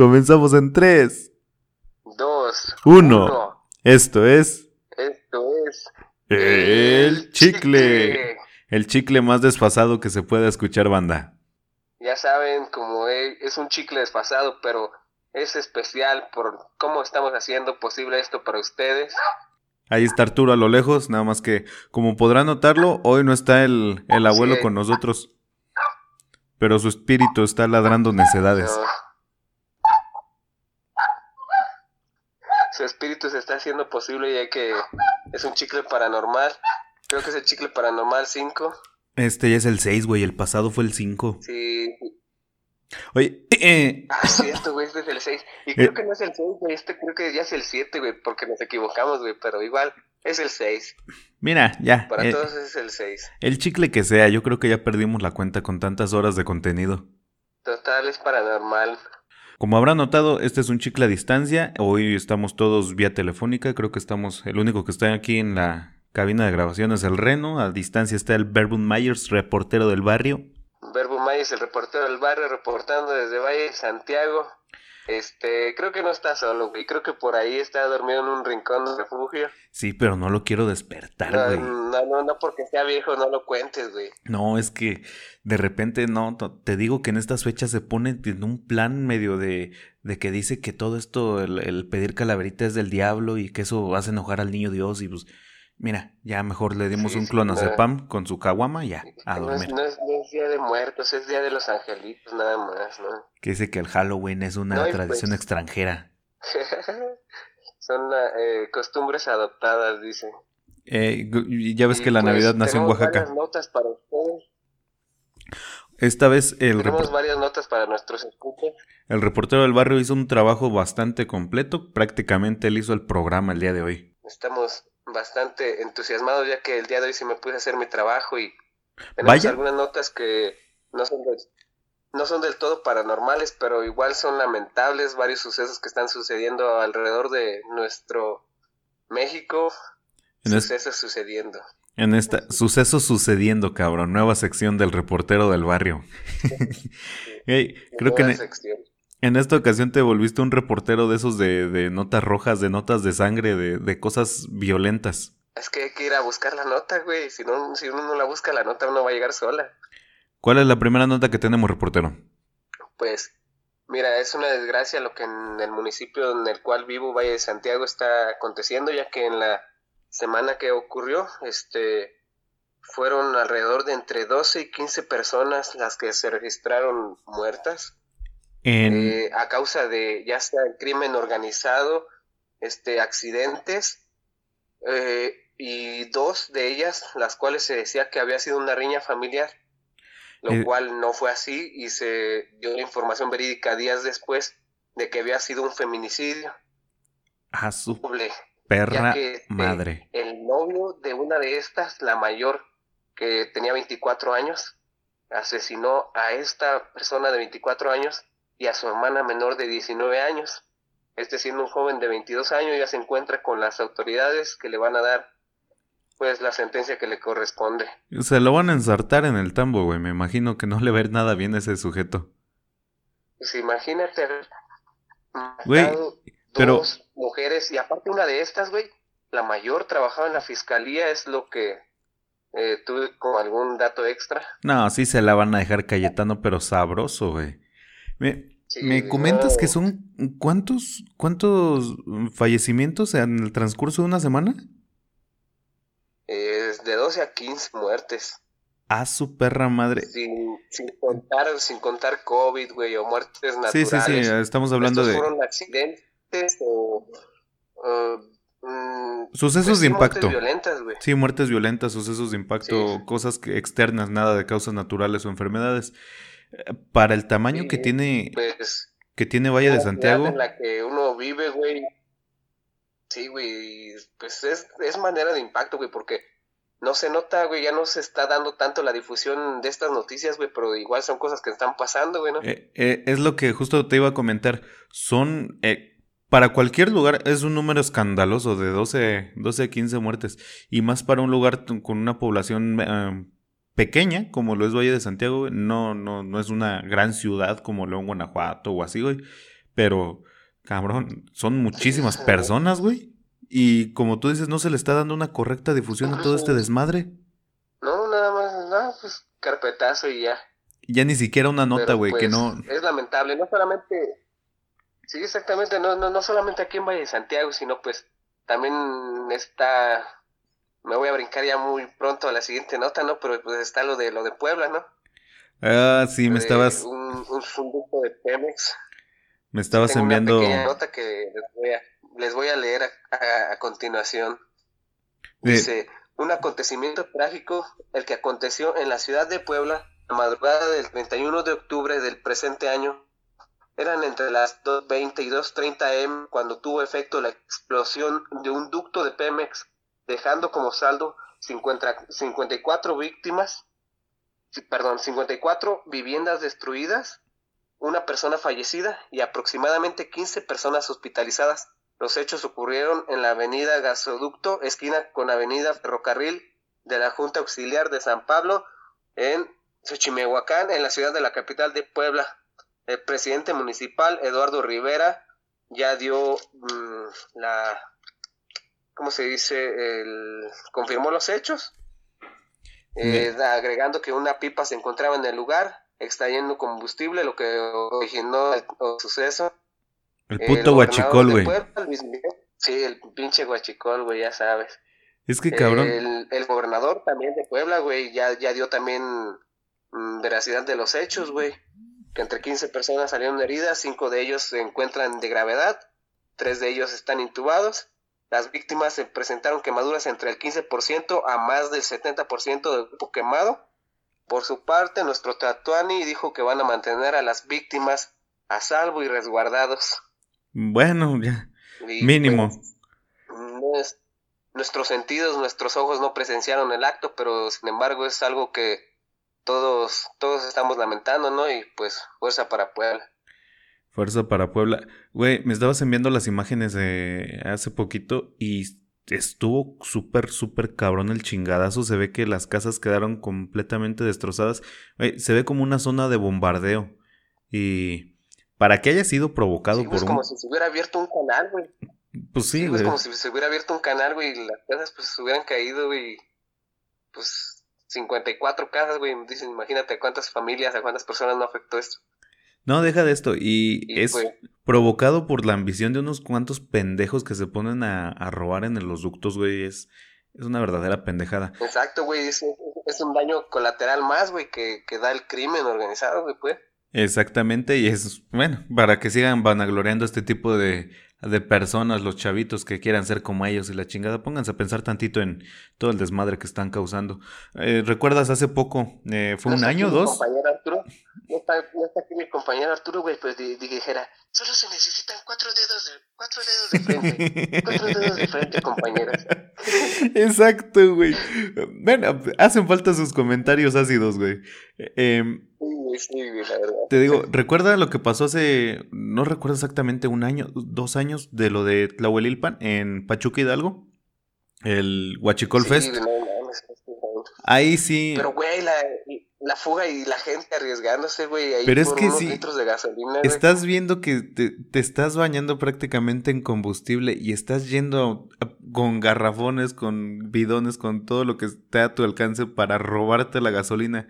Comenzamos en 3, 2, 1. Esto es Esto es el chicle. El chicle más desfasado que se pueda escuchar, banda. Ya saben, como es un chicle desfasado, pero es especial por cómo estamos haciendo posible esto para ustedes. Ahí está Arturo a lo lejos, nada más que, como podrán notarlo, hoy no está el, el abuelo Sí. con nosotros. Pero su espíritu está ladrando necedades. No. Su espíritu se está haciendo posible ya que es un chicle paranormal. Creo que es el chicle paranormal 5. Este ya es el 6, güey, el pasado fue el 5. Sí. Oye, eh, Ah, es cierto, güey, este es el 6. Y creo que no es el 6, güey, este creo que ya es el 7, güey, porque nos equivocamos, güey, pero igual es el 6. mira, ya. Para eh, todos es el 6. el chicle que sea, yo creo que ya perdimos la cuenta con tantas horas de contenido. Total, es paranormal. Como habrán notado, este es un chicle a distancia. Hoy estamos todos vía telefónica. Creo que estamos. El único que está aquí en la cabina de grabación es el Reno. A distancia está el Verbun Myers, reportero del barrio. Verbo Mayes, el reportero del barrio, reportando desde Valle Santiago. Este, creo que no está solo, güey. Creo que por ahí está dormido en un rincón de refugio. Sí, pero no lo quiero despertar, No, güey. no, no, no porque sea viejo, no lo cuentes, güey. No, es que de repente no, te digo que en estas fechas se pone en un plan medio de, de que dice que todo esto, el, el pedir calaverita es del diablo y que eso hace enojar al niño Dios y pues, mira, ya mejor le dimos Sí, un clonazepam con su caguama y ya, a No es, dormir. no, es, no es día de muertos, es día de los angelitos, nada más, ¿no? Que dice que el Halloween es una No, y tradición pues- extranjera. Son eh, costumbres adoptadas, dice. Eh, ya ves Y, que la pues, Navidad nació en Oaxaca. notas para ustedes. Esta vez el, Tenemos varias notas para nuestros escuchas. el reportero del barrio hizo un trabajo bastante completo. Prácticamente él hizo el programa el día de hoy. Estamos bastante entusiasmados ya que el día de hoy sí me pude hacer mi trabajo y tenemos Vaya. algunas notas que no son del, no son del todo paranormales, pero igual son lamentables varios sucesos que están sucediendo alrededor de nuestro México. En es- sucesos sucediendo. En esta, suceso sucediendo, cabrón. Nueva sección del reportero del barrio. Creo que en, sección. En esta ocasión te volviste un reportero de esos de, de notas rojas, de notas de sangre, de, de cosas violentas. Es que hay que ir a buscar la nota, güey. Si no, si uno no la busca, la nota no va a llegar sola. ¿Cuál es la primera nota que tenemos, reportero? Pues, mira, es una desgracia lo que en el municipio en el cual vivo, Valle de Santiago, está aconteciendo, ya que en la semana que ocurrió, este, fueron alrededor de entre 12 y 15 personas las que se registraron muertas En, eh, a causa de ya sea crimen organizado, este, accidentes, eh, y dos de ellas, las cuales se decía que había sido una riña familiar, lo Eh. cual no fue así y se dio la información verídica días después de que había sido un feminicidio a su doble, perra que este, madre. el novio de una de estas, la mayor, que tenía 24 años, asesinó a esta persona de 24 años y a su hermana menor de 19 años. Este siendo un joven de 22 años ya se encuentra con las autoridades que le van a dar pues la sentencia que le corresponde. Se lo van a ensartar en el tambo, güey. Me imagino que no le va a ir nada bien a ese sujeto. Pues imagínate Güey, pero- dos mujeres y aparte una de estas, güey, la mayor trabajaba en la fiscalía, es lo que eh, tuve como algún dato extra. No, sí se la van a dejar Cayetano, pero sabroso, güey. Me, Sí, me comentas no. que son cuántos cuántos fallecimientos en el transcurso de una semana? Es de 12 a 15 muertes. A su perra madre. Sin, sin contar, sin contar COVID, güey, o muertes Sí, naturales. sí, sí, estamos hablando Estos de fueron accidentes o... mm, sucesos pues de sí, muertes impacto. violentas, güey. Sí, muertes violentas, sucesos de impacto, Sí. cosas que, externas, nada de causas naturales o enfermedades. Para el tamaño Sí, que tiene Pues que tiene Valle de Santiago, en la que uno vive, güey. Sí, güey, pues es, es manera de impacto, güey, porque no se nota, güey, ya no se está dando tanto la difusión de estas noticias, güey, pero igual son cosas que están pasando, güey, ¿no? Eh, eh, es lo que justo te iba a comentar. Son, eh, para cualquier lugar, es un número escandaloso de 12, 12 a 15 muertes. Y más para un lugar con una población eh, pequeña, como lo es Valle de Santiago, güey. No, no, no es una gran ciudad como León, Guanajuato o así, güey. pero, cabrón, son muchísimas personas, güey. Y como tú dices, no se le está dando una correcta difusión a todo este desmadre. No, nada más, nada, pues carpetazo y ya. Ya ni siquiera una nota, güey, que pues, no. Es lamentable, no solamente. Sí, exactamente, no, no, no solamente aquí en Valle de Santiago, sino pues también está. Me voy a brincar ya muy pronto a la siguiente nota, ¿no? Pero pues está lo de lo de Puebla, ¿no? Ah, sí, me estabas. Un, un de Pemex. Me estabas enviando. Una nota que les voy a, les voy a leer a, a, continuación. Dice: Un acontecimiento trágico, el que aconteció en la ciudad de Puebla la madrugada del 31 de octubre del presente año. Eran entre las 2.20 y 2.30 m cuando tuvo efecto la explosión de un ducto de Pemex, dejando como saldo 50, 54 víctimas, perdón, 54 viviendas destruidas, una persona fallecida y aproximadamente 15 personas hospitalizadas. Los hechos ocurrieron en la avenida Gasoducto, esquina con avenida Ferrocarril de la Junta Auxiliar de San Pablo, en Xochimehuacán, en la ciudad de la capital de Puebla. El presidente municipal, Eduardo Rivera, ya dio mm, la, ¿cómo se dice? El, confirmó los hechos, eh, agregando que una pipa se encontraba en el lugar, extrayendo combustible, lo que originó el, suceso. El puto guachicol, güey. Sí, el pinche guachicol, güey, ya sabes. Es que cabrón. El, el, gobernador también de Puebla, güey, ya, ya dio también Mm, veracidad de los hechos, güey. Que entre 15 personas salieron heridas, 5 de ellos se encuentran de gravedad, 3 de ellos están intubados. Las víctimas se presentaron quemaduras entre el 15% a más del 70% del grupo quemado. Por su parte, nuestro Tatuani dijo que van a mantener a las víctimas a salvo y resguardados. Bueno, ya. mínimo. Pues, nuestros sentidos, nuestros ojos no presenciaron el acto, pero sin embargo es algo que todos, todos estamos lamentando, ¿no? Y pues fuerza para Puebla. Fuerza para Puebla. Güey, me estabas enviando las imágenes de hace poquito y estuvo súper, súper cabrón el chingadazo. Se ve que las casas quedaron completamente destrozadas. Güey, se ve como una zona de bombardeo. Y para que haya sido provocado por es como si se hubiera abierto un canal, güey. Pues sí, güey. Es como si se hubiera abierto un canal, güey, y las casas pues se hubieran caído, güey. Pues 54 casas, güey. Dicen, imagínate a cuántas familias, a cuántas personas no afectó esto. No, deja de esto. Y, es provocado por la ambición de unos cuantos pendejos que se ponen a, robar en los ductos, güey. Es, es una verdadera pendejada. Exacto, güey. Es, es, un daño colateral más, güey, que, que da el crimen organizado, güey, pues. Exactamente, y es, bueno, para que sigan vanagloriando este tipo de de personas, los chavitos que quieran ser como ellos y la chingada, pónganse a pensar tantito en todo el desmadre que están causando. Eh, ¿Recuerdas hace poco? Eh, ¿Fue un año o dos? Arturo, no está, no está aquí mi compañero Arturo, güey, pues dijera, solo se necesitan cuatro dedos de, cuatro dedos de frente, cuatro dedos de frente, compañeras. Exacto, güey. Bueno, hacen falta sus comentarios ácidos, güey. Eh, te digo, recuerda lo que pasó hace, no recuerdo exactamente un año, dos años de lo de Tlahuelilpan en Pachuca Hidalgo, el Huachicol Fest. Ahí sí. Pero, güey, la, fuga y la gente arriesgándose, güey. Ahí Pero es que sí. Litros de gasolina, estás viendo que te, estás bañando prácticamente en combustible y estás yendo con garrafones, con bidones, con todo lo que esté a tu alcance para robarte la gasolina.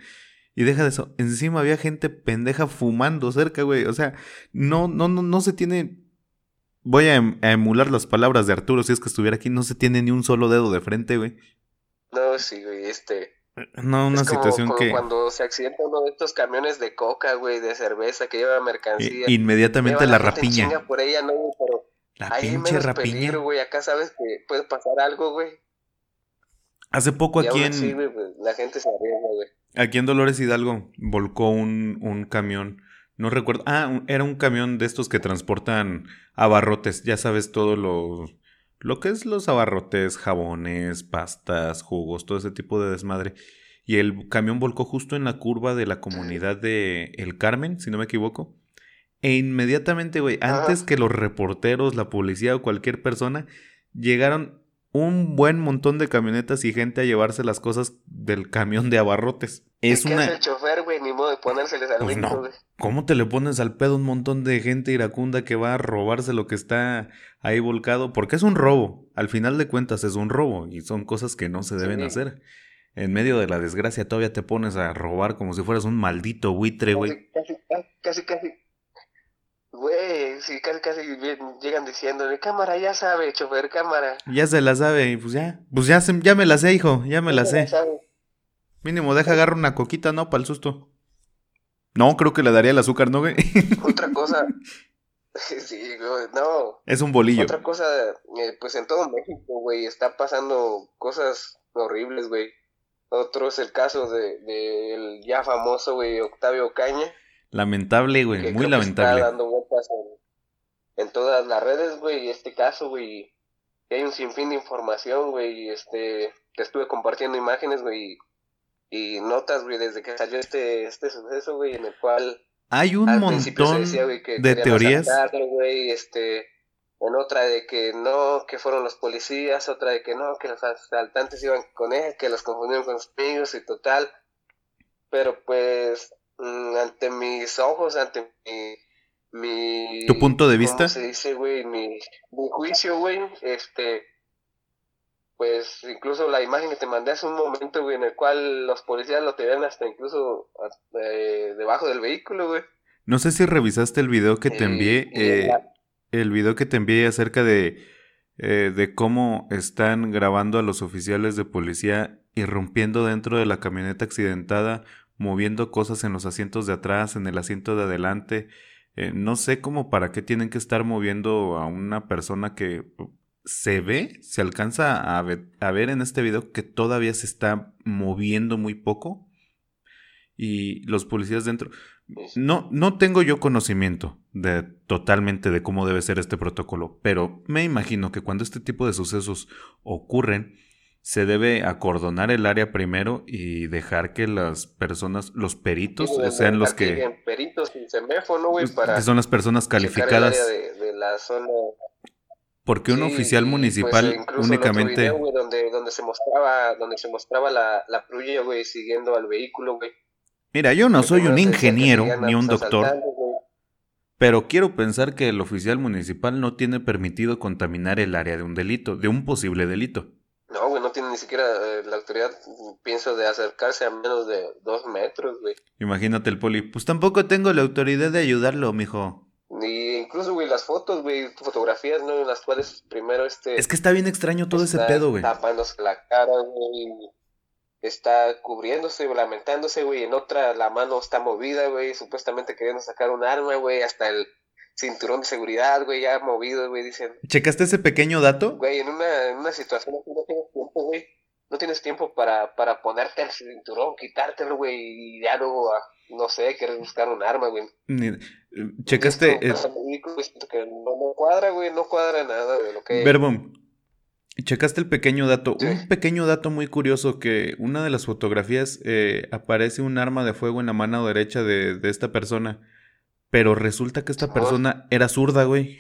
Y deja de eso, encima había gente pendeja fumando cerca, güey. O sea, no, no, no, no se tiene. Voy a, em, emular las palabras de Arturo si es que estuviera aquí. No se tiene ni un solo dedo de frente, güey. No, sí, güey, este. No, una situación como que. Cuando se accidenta uno de estos camiones de coca, güey, de cerveza que lleva mercancía. inmediatamente la, rapiña. por ella, no, pero. La pinche rapiña. güey. Acá sabes que puede pasar algo, güey. Hace poco aquí en. Sí, güey, pues, la gente se arriesga, güey. Aquí en Dolores Hidalgo volcó un, un camión. No recuerdo. Ah, era un camión de estos que transportan abarrotes. Ya sabes todo lo, lo que es los abarrotes, jabones, pastas, jugos, todo ese tipo de desmadre. Y el camión volcó justo en la curva de la comunidad de El Carmen, si no me equivoco. E inmediatamente, güey, antes que los reporteros, la policía o cualquier persona, llegaron un buen montón de camionetas y gente a llevarse las cosas del camión de abarrotes. es ¿Qué una... hace el chofer, güey? Ni modo de ponérseles al Pues no. ¿Cómo te le pones al pedo un montón de gente iracunda que va a robarse lo que está ahí volcado? Porque es un robo. Al final de cuentas es un robo y son cosas que no se deben Sí. hacer. En medio de la desgracia todavía te pones a robar como si fueras un maldito buitre, güey. Casi, casi, casi, casi. Güey, sí, casi, casi llegan diciéndole, cámara, ya sabe, chofer, cámara. Ya se la sabe y pues ya. Pues ya, se- ya me la sé, hijo. Ya me la Ya sé. sabe. Mínimo, deja agarrar una coquita, ¿no? Para el susto. No, creo que le daría el azúcar, ¿no, güey? Otra cosa, sí, güey, no, es un bolillo. otra cosa, eh, pues en todo México, güey, está pasando cosas horribles, güey. Otro es el caso de, del ya famoso, güey, Octavio Caña. Lamentable, güey. Muy que está lamentable. dando vueltas en, en todas las redes, güey, este caso, güey. Y hay un sinfín de información, güey, y este, te estuve compartiendo imágenes, güey, y, notas, güey, desde que salió este, este suceso, güey, en el cual Hay un montón decía, güey, que de teorías. asaltarlo, güey, este, en otra de que no, que fueron los policías, otra de que no, que los asaltantes iban con él, que los confundieron con sus amigos y total. Pero pues, ante mis ojos, ante mi, mi ¿Tu punto de ¿cómo vista? se dice, güey? Mi, mi juicio, güey, este, pues incluso la imagen que te mandé hace un momento, güey, en el cual los policías lo tenían hasta incluso eh, debajo del vehículo, güey. No sé si revisaste el video que te Y- envié. eh, la- el video que te envié acerca de, eh, de cómo están grabando a los oficiales de policía irrumpiendo dentro de la camioneta accidentada, moviendo cosas en los asientos de atrás, en el asiento de adelante. Eh, no sé cómo para qué tienen que estar moviendo a una persona que se ve, se alcanza a ver, a ver en este video que todavía se está moviendo muy poco. Y los policías dentro. No, no tengo yo conocimiento de totalmente de cómo debe ser este protocolo, pero me imagino que cuando este tipo de sucesos ocurren, se debe acordonar el área primero y dejar que las personas, los peritos, Sí, sean los que peritos seméfono, para que son las personas calificadas, de, de la zona. porque un Sí, oficial pues, municipal otro únicamente... video, donde, donde se mostraba, donde se mostraba la, la patrulla, güey, siguiendo al vehículo, güey. Mira, yo no soy un ingeniero ni un doctor, pero quiero pensar que el oficial municipal no tiene permitido contaminar el área de un delito, de un posible delito. No, tiene ni siquiera eh, la autoridad, pienso, de acercarse a menos de dos metros, güey. Imagínate el poli, pues tampoco tengo la autoridad de ayudarlo, mijo. Ni incluso, güey, las fotos, güey, fotografías, ¿no? En las cuales primero este... Es que está bien extraño todo ese pedo, güey. tapándose la cara, güey. Está cubriéndose, güey, lamentándose, güey. En otra, la mano está movida, güey. Supuestamente queriendo sacar un arma, güey. Hasta el cinturón de seguridad, güey, ya movido, güey. Dicen, ¿Checaste ese pequeño dato? güey, en una, en una situación así no tienes tiempo, güey. No tienes tiempo para, para ponerte el cinturón, quitártelo, güey. Y ya luego, ah, no sé, quieres buscar un arma, güey. Eh, ¿Checaste esto güey, siento que no, no cuadra, güey. No cuadra nada de lo que... Verbum? ¿Checaste el pequeño dato? Sí. Un pequeño dato muy curioso que una de las fotografías eh, aparece un arma de fuego en la mano derecha de, de esta persona, pero resulta que esta persona era zurda, güey.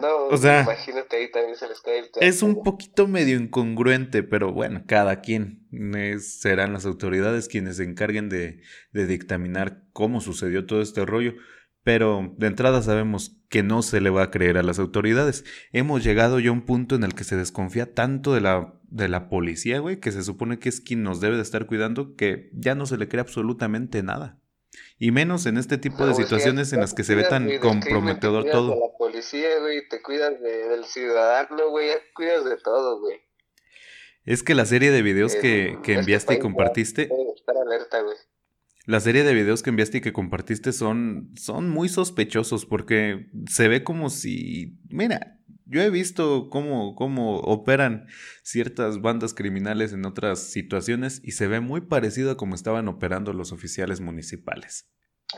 No, O sea, imagínate ahí también se les cae el Es un poquito medio incongruente, pero bueno, cada quien. Es- serán las autoridades quienes se encarguen de, de dictaminar cómo sucedió todo este rollo. Pero de entrada sabemos que no se le va a creer a las autoridades. Hemos llegado ya a un punto en el que se desconfía tanto de la, de la policía, güey, que se supone que es quien nos debe de estar cuidando, que ya no se le cree absolutamente nada. Y menos en este tipo No, de situaciones en las que se ve tan del crimen, comprometedor te todo. de la policía, güey, te cuidas de- del ciudadano, güey, ya te cuidas de todo, güey. Es que la serie de videos que, En que este enviaste y compartiste estar alerta, güey. La serie de videos que enviaste y que compartiste son, son muy sospechosos porque se ve como si, mira, yo he visto cómo, cómo operan ciertas bandas criminales en otras situaciones y se ve muy parecido a cómo estaban operando los oficiales municipales.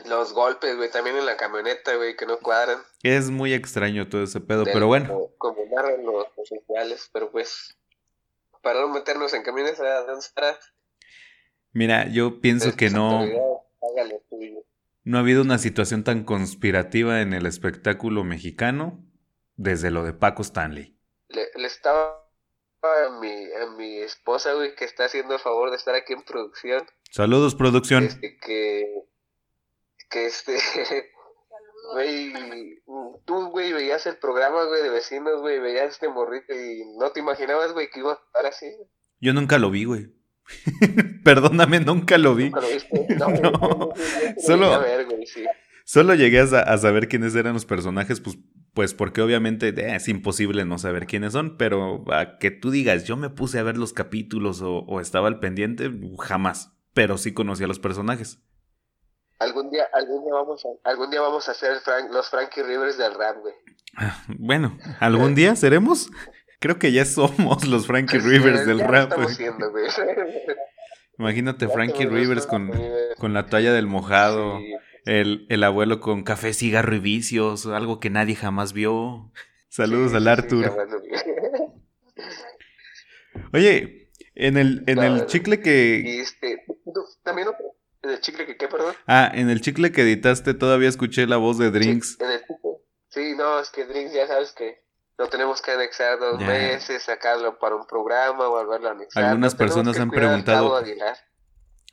Los golpes, güey, también en la camioneta, güey, que no cuadran. Es muy extraño todo ese pedo, pero bueno, Como, como narran los oficiales, pero pues, para no meternos en caminos a danzar, mira, yo pienso que no, no ha habido una situación tan conspirativa en el espectáculo mexicano desde lo de Paco Stanley. Le, le estaba a mi, a mi esposa, güey, que está haciendo el favor de estar aquí en producción. Saludos, producción. Este, que, que este, güey, tú, güey, veías el programa, güey, de vecinos, güey, veías este morrito y no te imaginabas, güey, que iba a estar así. Yo nunca lo vi, güey. Perdóname, nunca lo vi. ¿Nunca lo viste? No, No, solo- A ver, güey, sí. Solo llegué a saber quiénes eran los personajes, pues, pues porque obviamente eh, es imposible no saber quiénes son, pero a que tú digas, yo me puse a ver los capítulos o, o estaba al pendiente, jamás. Pero sí conocía a los personajes. Algún día, algún día vamos a, algún día vamos a Frank- los Frankie Rivers del rap, güey. Ah, Bueno, ¿algún día seremos? Creo que ya somos los Frankie Rivers del ya rap. güey. siendo, güey. Imagínate Ya Frankie Rivers con, con la toalla del mojado, Sí. El, el abuelo con café, cigarro y vicios, algo que nadie jamás vio. Saludos Sí, al Arthur. sí. Oye, en el, en el chicle que... Y este, también otro, en el chicle que qué, perdón. Ah, en el chicle que editaste todavía escuché la voz de Drinks. Sí, en el. Sí, no, es que Drinks ya sabes que lo tenemos que anexar dos meses, sacarlo para un programa, volverlo a anexar. Algunas personas han preguntado-.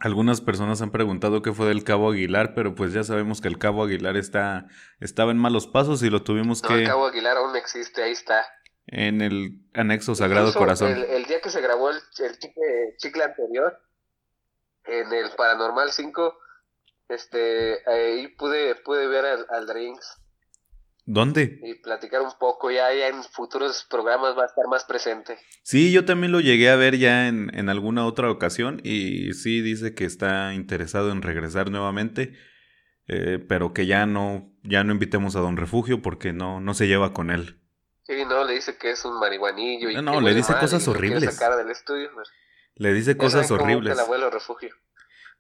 Algunas personas han preguntado qué fue del Cabo Aguilar, pero pues ya sabemos que el Cabo Aguilar está, estaba en malos pasos y lo tuvimos No, que el Cabo Aguilar aún existe, ahí está. en el anexo Sagrado Incluso Corazón. El, el día que se grabó el, el chicle, chicle anterior, en el Paranormal 5, este, ahí pude, pude ver al, al Drinks ¿Dónde? y platicar un poco. Ya, ya en futuros programas va a estar más presente. Sí, yo también lo llegué a ver ya en, en alguna otra ocasión y sí dice que está interesado en regresar nuevamente, eh, pero que ya no, ya no invitemos a Don Refugio porque no, no se lleva con él. Sí, no, le dice que es un marihuanillo y No, no, le dice mal cosas y lo quiere horribles. Le dice cosas horribles. que El abuelo refugio.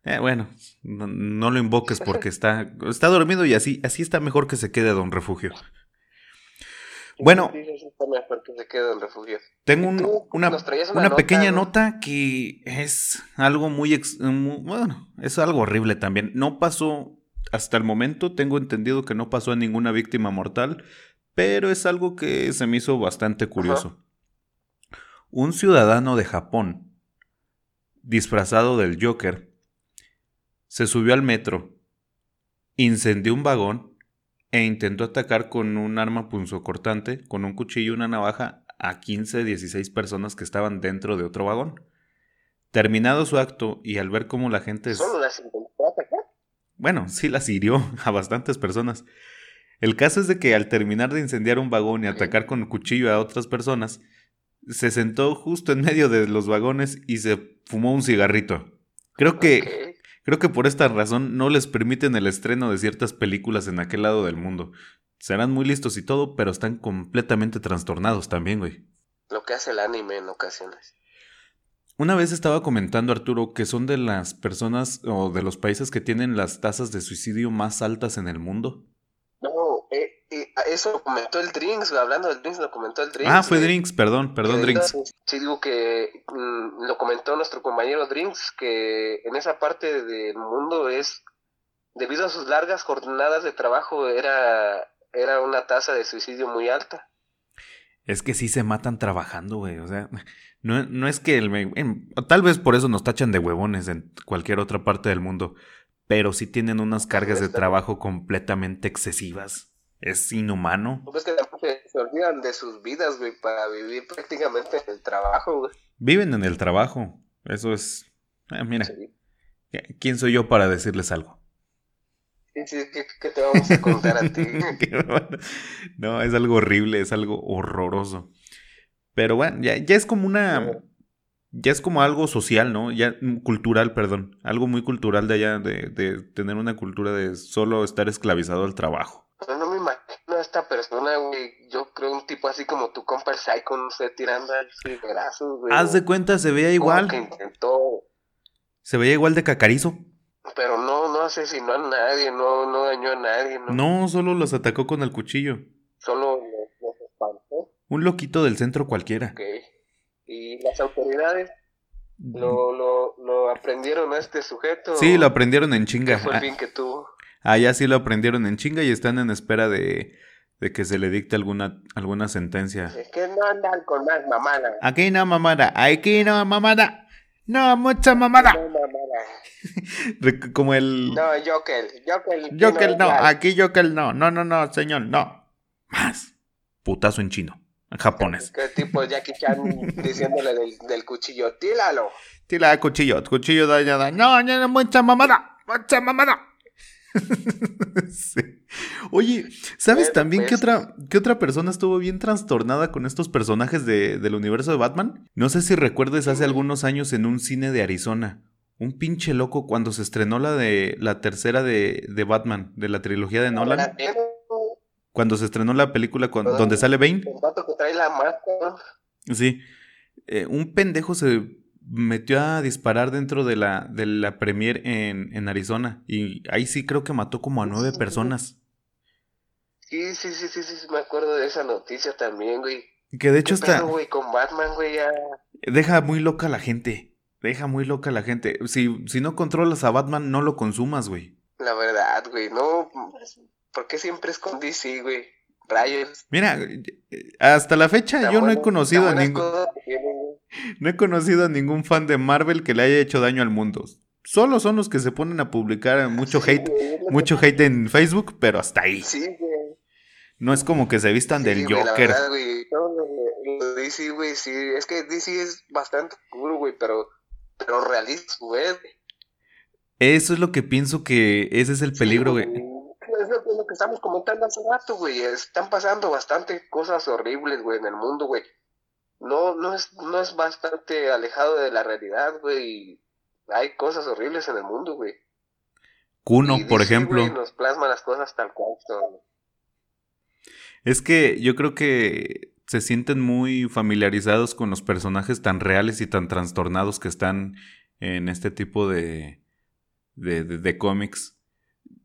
Eh, bueno, no, no lo invoques porque está, está dormido y así, así está mejor que se quede Don Refugio. Bueno, tengo un- una, una pequeña ¿no? nota que es algo muy, ex- bueno, es algo horrible también. No pasó hasta el momento, tengo entendido que no pasó a ninguna víctima mortal, pero es algo que se me hizo bastante curioso. Un ciudadano de Japón, disfrazado del Joker, se subió al metro, incendió un vagón e intentó atacar con un arma punzocortante, con un cuchillo y una navaja, a 15, 16 personas que estaban dentro de otro vagón. Terminado su acto y al ver cómo la gente... Solo las intentó atacar. bueno, sí las hirió a bastantes personas. El caso es de que al terminar de incendiar un vagón y atacar con cuchillo a otras personas, se sentó justo en medio de los vagones y se fumó un cigarrito. Creo que. Creo que por esta razón no les permiten el estreno de ciertas películas en aquel lado del mundo. Serán muy listos y todo, pero están completamente trastornados también, güey. Lo que hace el anime en ocasiones. Una vez estaba comentando Arturo que son de las personas o de los países que tienen las tasas de suicidio más altas en el mundo. Eso lo comentó el Drinks, hablando del Drinks, lo comentó el Drinks. Ah, fue Drinks, perdón, perdón, Drinks. Sí, digo que mm, lo comentó nuestro compañero Drinks, que en esa parte del mundo es, debido a sus largas jornadas de trabajo, era, era una tasa de suicidio muy alta. Es que sí se matan trabajando, güey. O sea, no, no es que el... tal vez por eso nos tachan de huevones en cualquier otra parte del mundo. Pero sí tienen unas cargas de trabajo completamente excesivas. Es inhumano. Pues que se, se olvidan de sus vidas, güey, para vivir prácticamente en el trabajo, güey. Viven en el trabajo. Eso es... ah, mira, Sí, ¿quién soy yo para decirles algo? sí, sí, ¿qué, qué te vamos a contar a ti? No, es algo horrible, es algo horroroso. Pero bueno, ya, ya es como una. Ya es como algo social, ¿no? Ya mm, cultural, perdón. Algo muy cultural de allá, de, de tener una cultura de solo estar esclavizado al trabajo. No a esta persona, güey. Yo creo un tipo así como tu compa el Psycho, no sé, tirando así brazos, güey. Haz de cuenta, se veía igual. que intentó, Se veía igual de cacarizo. pero no, no asesinó a nadie, no, no dañó a nadie, no. No, solo los atacó con el cuchillo. Solo los, los espantó, Un loquito del centro cualquiera. ok. Y las autoridades lo, lo, lo aprendieron a este sujeto. Sí, lo aprendieron en ¿Qué chinga. fue el Ah, fin que tuvo? Allá sí lo aprendieron en chinga y están en espera de, de que se le dicte alguna, alguna sentencia. Es que no andan con más mamada. Aquí no mamada, aquí no mamada. No, mucha mamada. No mamada. Como el... No, Joker. Joker. Joker no, igual. aquí Joker no. No, no, no, señor, no. Más. Putazo en chino, en japonés. ¿Qué tipo Jackie Chan diciéndole del, del cuchillo? Tíralo. Tira de cuchillo, cuchillo dañada. No, no, no, mucha mamada, mucha mamada. Sí. Oye, ¿sabes también qué pues. otra, qué otra persona estuvo bien trastornada con estos personajes de- del universo de Batman? No sé si recuerdes hace algunos años en un cine de Arizona. Un pinche loco cuando se estrenó la de la tercera de, de Batman, de la trilogía de Nolan. Cuando se estrenó la película con- donde sale Bane. El vato que trae la máscara. Sí. Eh, un pendejo se metió a disparar dentro de la, de la premier en, en Arizona. Y ahí sí creo que mató como a nueve personas. Sí, sí, sí, sí, sí, sí, me acuerdo de esa noticia también, güey. Que de hecho ¿Qué pedo, está. güey, con Batman, güey, ya. Deja muy loca a la gente. Deja muy loca a la gente. Si, si no controlas a Batman, no lo consumas, güey. La verdad, güey, no. ¿Por qué siempre es con DC, güey? Rayos. Mira, eh, hasta la fecha yo no he conocido a ningún. No he conocido a ningún fan de Marvel que le haya hecho daño al mundo. Solo son los que se ponen a publicar mucho Sí, hate, mucho hate en Facebook, pero hasta ahí. Sí, güey. No es como que se vistan Sí, del güey, la Joker. verdad, güey, DC, güey, sí, es que DC es bastante oscuro, güey, pero, pero realista, güey. Eso es lo que pienso que ese es el peligro, güey. Es lo, es lo que estamos comentando hace rato, güey. Están pasando bastante cosas horribles, güey, en el mundo, güey. No, no es, no es bastante alejado de la realidad, güey. Hay cosas horribles en el mundo, güey. Kuno, por DC, ejemplo. nos plasma las cosas tal cual. Es que yo creo que se sienten muy familiarizados con los personajes tan reales y tan trastornados que están en este tipo de, de, de- de cómics.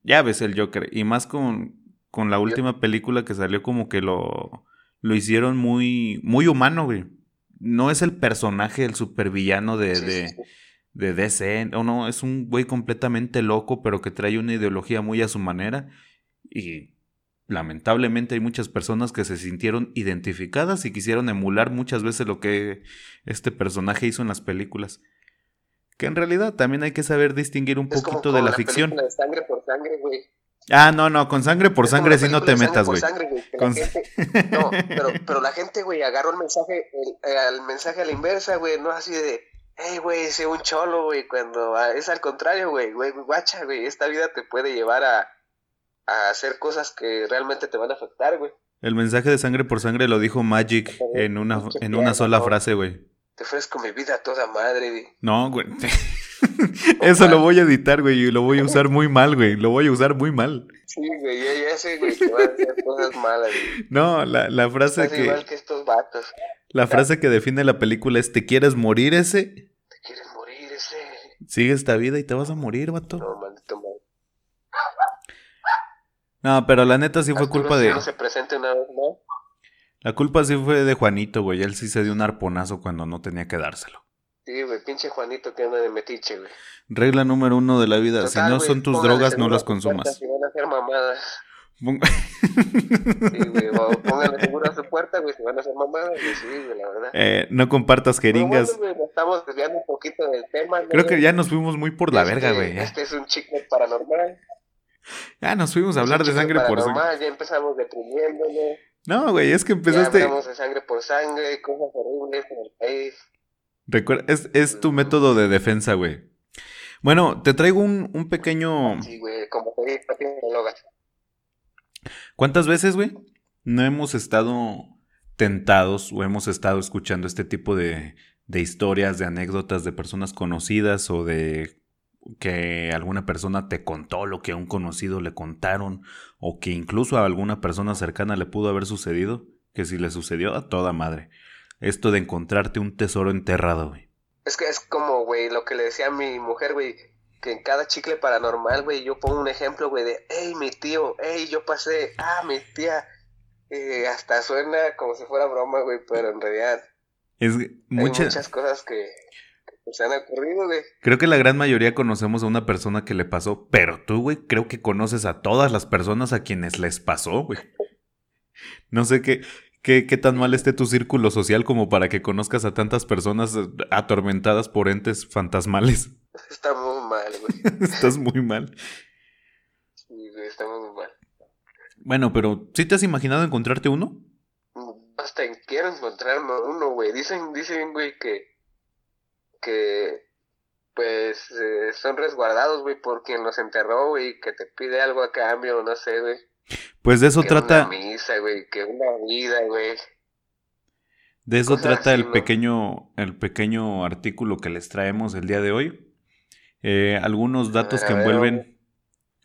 Ya ves el Joker. Y más con, con la última película que salió como que lo, lo hicieron muy, muy humano, güey. No es el personaje, el supervillano de, Sí, de, sí, sí. de DC. No, no, es un güey completamente loco, pero que trae una ideología muy a su manera. Y lamentablemente hay muchas personas que se sintieron identificadas y quisieron emular muchas veces lo que este personaje hizo en las películas. Que en realidad también hay que saber distinguir un Es como poquito de la ficción. de sangre por sangre, güey. Ah, no, no, con sangre por sangre sí no te metas, güey. Con- No, pero, pero la gente, güey, agarró el mensaje, el, el mensaje a la inversa, güey, no así de, hey, güey, sé un cholo, güey, cuando es al contrario, güey, güey, guacha, güey, esta vida te puede llevar a, a hacer cosas que realmente te van a afectar, güey. El mensaje de sangre por sangre lo dijo Magic en una, en una sola frase, güey. Te ofrezco mi vida a toda madre, güey. No, güey. Eso lo voy a editar, güey, y lo voy a usar muy mal, güey. Lo voy a usar muy mal. Sí, güey, ya, ya sé, güey, que van a hacer cosas malas, güey. No, la, la frase Estás que igual que estos vatos. la frase que define la película es ¿te quieres morir ese? Te quieres morir, ese. Sigue esta vida y te vas a morir, vato. No, maldito madre. No, pero la neta sí fue Arturo, culpa de no se presente una vez más. la culpa sí fue de Juanito, güey. Él sí se dio un arponazo cuando no tenía que dárselo. Sí, güey, pinche Juanito que anda de metiche, güey. Regla número uno de la vida, si Total, no güey, son tus drogas, no las consumas. Si van a hacer mamadas. Sí, güey, o póngale seguro a su puerta, güey, si van a hacer mamadas, güey, sí, güey, la verdad. Eh, no compartas Pero bueno, jeringas. güey, estamos desviando un poquito del tema, Creo que ya nos fuimos muy por la Este- verga, güey. ya. Este es un chicle paranormal. Ya nos fuimos a hablar de sangre por sangre. Ya empezamos deprimiéndonos. No, güey, es que Ya empezaste. hablamos de sangre por sangre, cosas horribles en el país. Recuerda, es, es tu método de defensa, güey. Bueno, te traigo un, un pequeño. Sí, güey, como te. ¿Cuántas veces, güey? No hemos estado tentados o hemos estado escuchando este tipo de, de historias, de anécdotas de personas conocidas o de que alguna persona te contó lo que a un conocido le contaron o que incluso a alguna persona cercana le pudo haber sucedido, que si le sucedió a toda madre. Esto de encontrarte un tesoro enterrado, güey. Es que es como, güey, lo que le decía a mi mujer, güey, que en cada chicle paranormal, güey, yo pongo un ejemplo, güey, de, hey, mi tío, hey, yo pasé, ah, mi tía. Eh, hasta suena como si fuera broma, güey, pero en realidad Es hay mucha, muchas cosas que, que se han ocurrido, güey. Creo que la gran mayoría conocemos a una persona que le pasó, pero tú, güey, creo que conoces a todas las personas a quienes les pasó, güey. No sé qué, qué, qué tan mal esté tu círculo social como para que conozcas a tantas personas atormentadas por entes fantasmales. Está muy mal, güey. Estás muy mal. Sí, güey, está muy mal. Bueno, pero ¿sí te has imaginado encontrarte uno? Hasta quiero encontrarme uno, güey. Dicen, dicen, güey, que, que, pues, eh, son resguardados, güey, por quien los enterró, güey, que te pide algo a cambio, no sé, güey. Pues de eso trata. Una misa, güey, que una vida, güey. De eso trata el pequeño, el pequeño artículo que les traemos el día de hoy. Eh, algunos datos que envuelven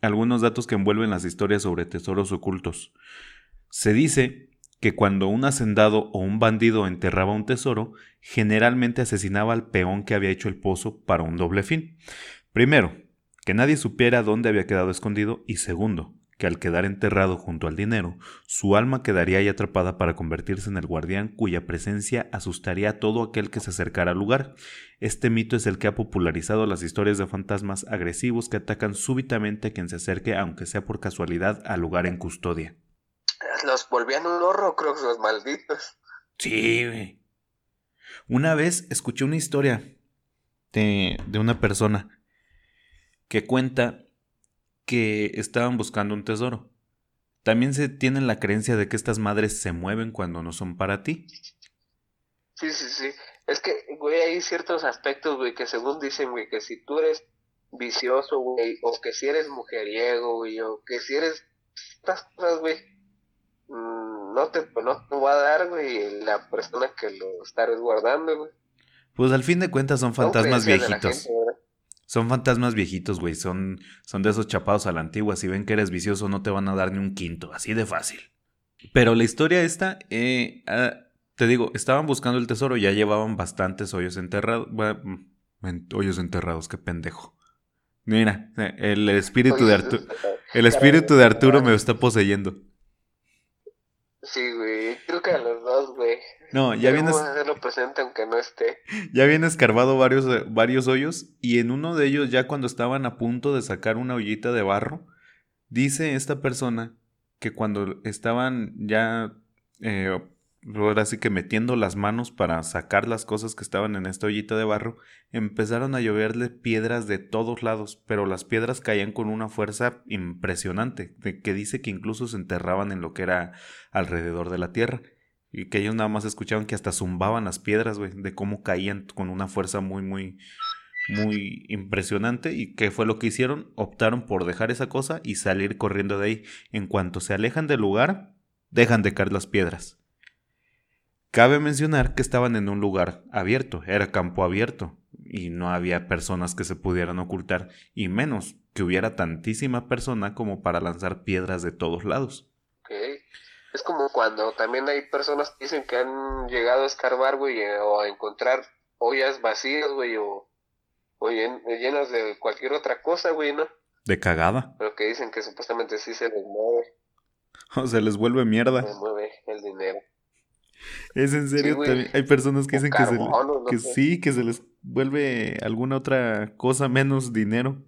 algunos datos que envuelven las historias sobre tesoros ocultos. Se dice que cuando un hacendado o un bandido enterraba un tesoro, generalmente asesinaba al peón que había hecho el pozo para un doble fin. Primero, que nadie supiera dónde había quedado escondido y segundo, que al quedar enterrado junto al dinero, su alma quedaría ahí atrapada para convertirse en el guardián cuya presencia asustaría a todo aquel que se acercara al lugar. Este mito es el que ha popularizado las historias de fantasmas agresivos que atacan súbitamente a quien se acerque, aunque sea por casualidad, al lugar en custodia. Los volvían un que los malditos. Sí, Una vez escuché una historia de, de una persona que cuenta que estaban buscando un tesoro. También se tiene la creencia de que estas madres se mueven cuando no son para ti. Sí, sí, sí. Es que, güey, hay ciertos aspectos, güey, que según dicen, güey, que si tú eres vicioso, güey, o que si eres mujeriego, güey, o que si eres estas cosas, güey, mm, no te, no te va a dar, güey, la persona que lo está resguardando, güey. Pues al fin de cuentas son fantasmas viejitos. Son fantasmas viejitos, güey. Son, son de esos chapados a la antigua. Si ven que eres vicioso, no te van a dar ni un quinto. Así de fácil. Pero la historia esta, eh, ah, te digo, estaban buscando el tesoro. Ya llevaban bastantes hoyos enterrados. Bueno, hoyos enterrados, qué pendejo. Mira, el espíritu de Arturo. El espíritu de Arturo me está poseyendo. Sí, güey. Creo que a los dos, güey. No, ya vienes. hacerlo presente aunque no esté. Ya viene escarbado varios, eh, varios hoyos. Y en uno de ellos, ya cuando estaban a punto de sacar una ollita de barro, dice esta persona que cuando estaban ya eh, ahora sí que metiendo las manos para sacar las cosas que estaban en esta ollita de barro, empezaron a lloverle piedras de todos lados, pero las piedras caían con una fuerza impresionante, de que dice que incluso se enterraban en lo que era alrededor de la tierra. Y que ellos nada más escuchaban que hasta zumbaban las piedras, güey, de cómo caían con una fuerza muy, muy, muy impresionante. ¿Y qué fue lo que hicieron? Optaron por dejar esa cosa y salir corriendo de ahí. En cuanto se alejan del lugar, dejan de caer las piedras. Cabe mencionar que estaban en un lugar abierto, era campo abierto, y no había personas que se pudieran ocultar, y menos que hubiera tantísima persona como para lanzar piedras de todos lados. Es como cuando también hay personas que dicen que han llegado a escarbar, güey, eh, o a encontrar ollas vacías, güey, o, llenas de cualquier otra cosa, güey, ¿no? De cagada. Pero que dicen que supuestamente sí se les mueve. O se les vuelve mierda. Se mueve el dinero. Es en serio, hay personas que dicen que, que sí, que se les vuelve alguna otra cosa menos dinero.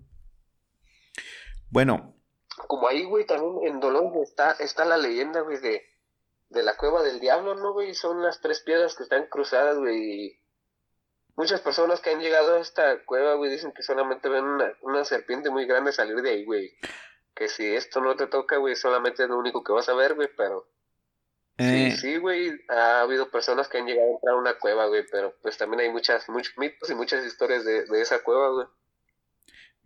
Bueno. Como ahí, güey, también en Dolores está, está la leyenda, güey, de, de la cueva del diablo, ¿no, güey? Son las tres piedras que están cruzadas, güey. Muchas personas que han llegado a esta cueva, güey, dicen que solamente ven una, una serpiente muy grande salir de ahí, güey. Que si esto no te toca, güey, solamente es lo único que vas a ver, güey, pero Sí, eh, sí, güey. Ha habido personas que han llegado a entrar a una cueva, güey, pero pues también hay muchas, muchos mitos y muchas historias de, esa cueva, güey.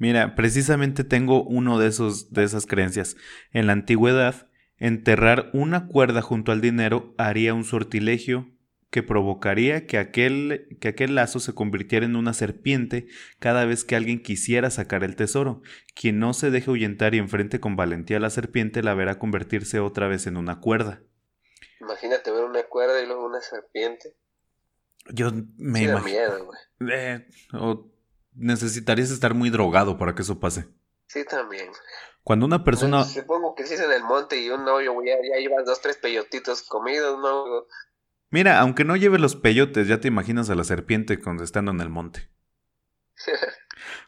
Mira, precisamente tengo uno de esos, de esas creencias. En la antigüedad, enterrar una cuerda junto al dinero haría un sortilegio que provocaría que aquel, que aquel lazo se convirtiera en una serpiente cada vez que alguien quisiera sacar el tesoro. Quien no se deje ahuyentar y enfrente con valentía a la serpiente la verá convertirse otra vez en una cuerda. Imagínate ver una cuerda y luego una serpiente. Yo me imagino. miedo, güey. Eh, o necesitarías estar muy drogado para que eso pase. Sí, también. Cuando una persona. supongo que si es en el monte y un hoyo, ya, ya llevas dos, tres peyotitos comidos, ¿no? Mira, aunque no lleves los peyotes, ya te imaginas a la serpiente cuando estando en el monte.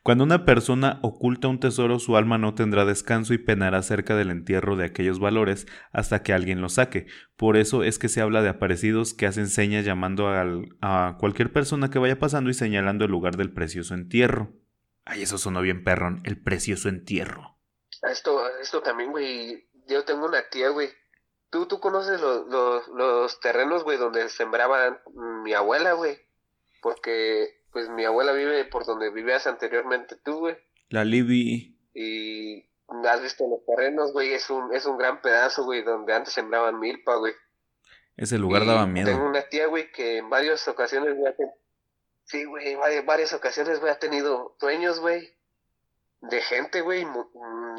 Cuando una persona oculta un tesoro, su alma no tendrá descanso y penará cerca del entierro de aquellos valores hasta que alguien lo saque. Por eso es que se habla de aparecidos que hacen señas llamando a cualquier persona que vaya pasando y señalando el lugar del precioso entierro. Ay, eso sonó bien perrón, el precioso entierro. Esto, esto también, güey. Yo tengo una tía, güey. ¿Tú, tú conoces los, los, los terrenos, güey, donde sembraban mi abuela, güey? Porque pues mi abuela vive por donde vivías anteriormente tú, güey. La Libby. Y has visto los terrenos, güey, es un, es un gran pedazo, güey, donde antes sembraban milpa, güey. Ese lugar daba miedo. Tengo una tía, güey, que en varias ocasiones, güey, sí, güey, varias, varias ocasiones, güey, ha tenido sueños, güey, de gente, güey,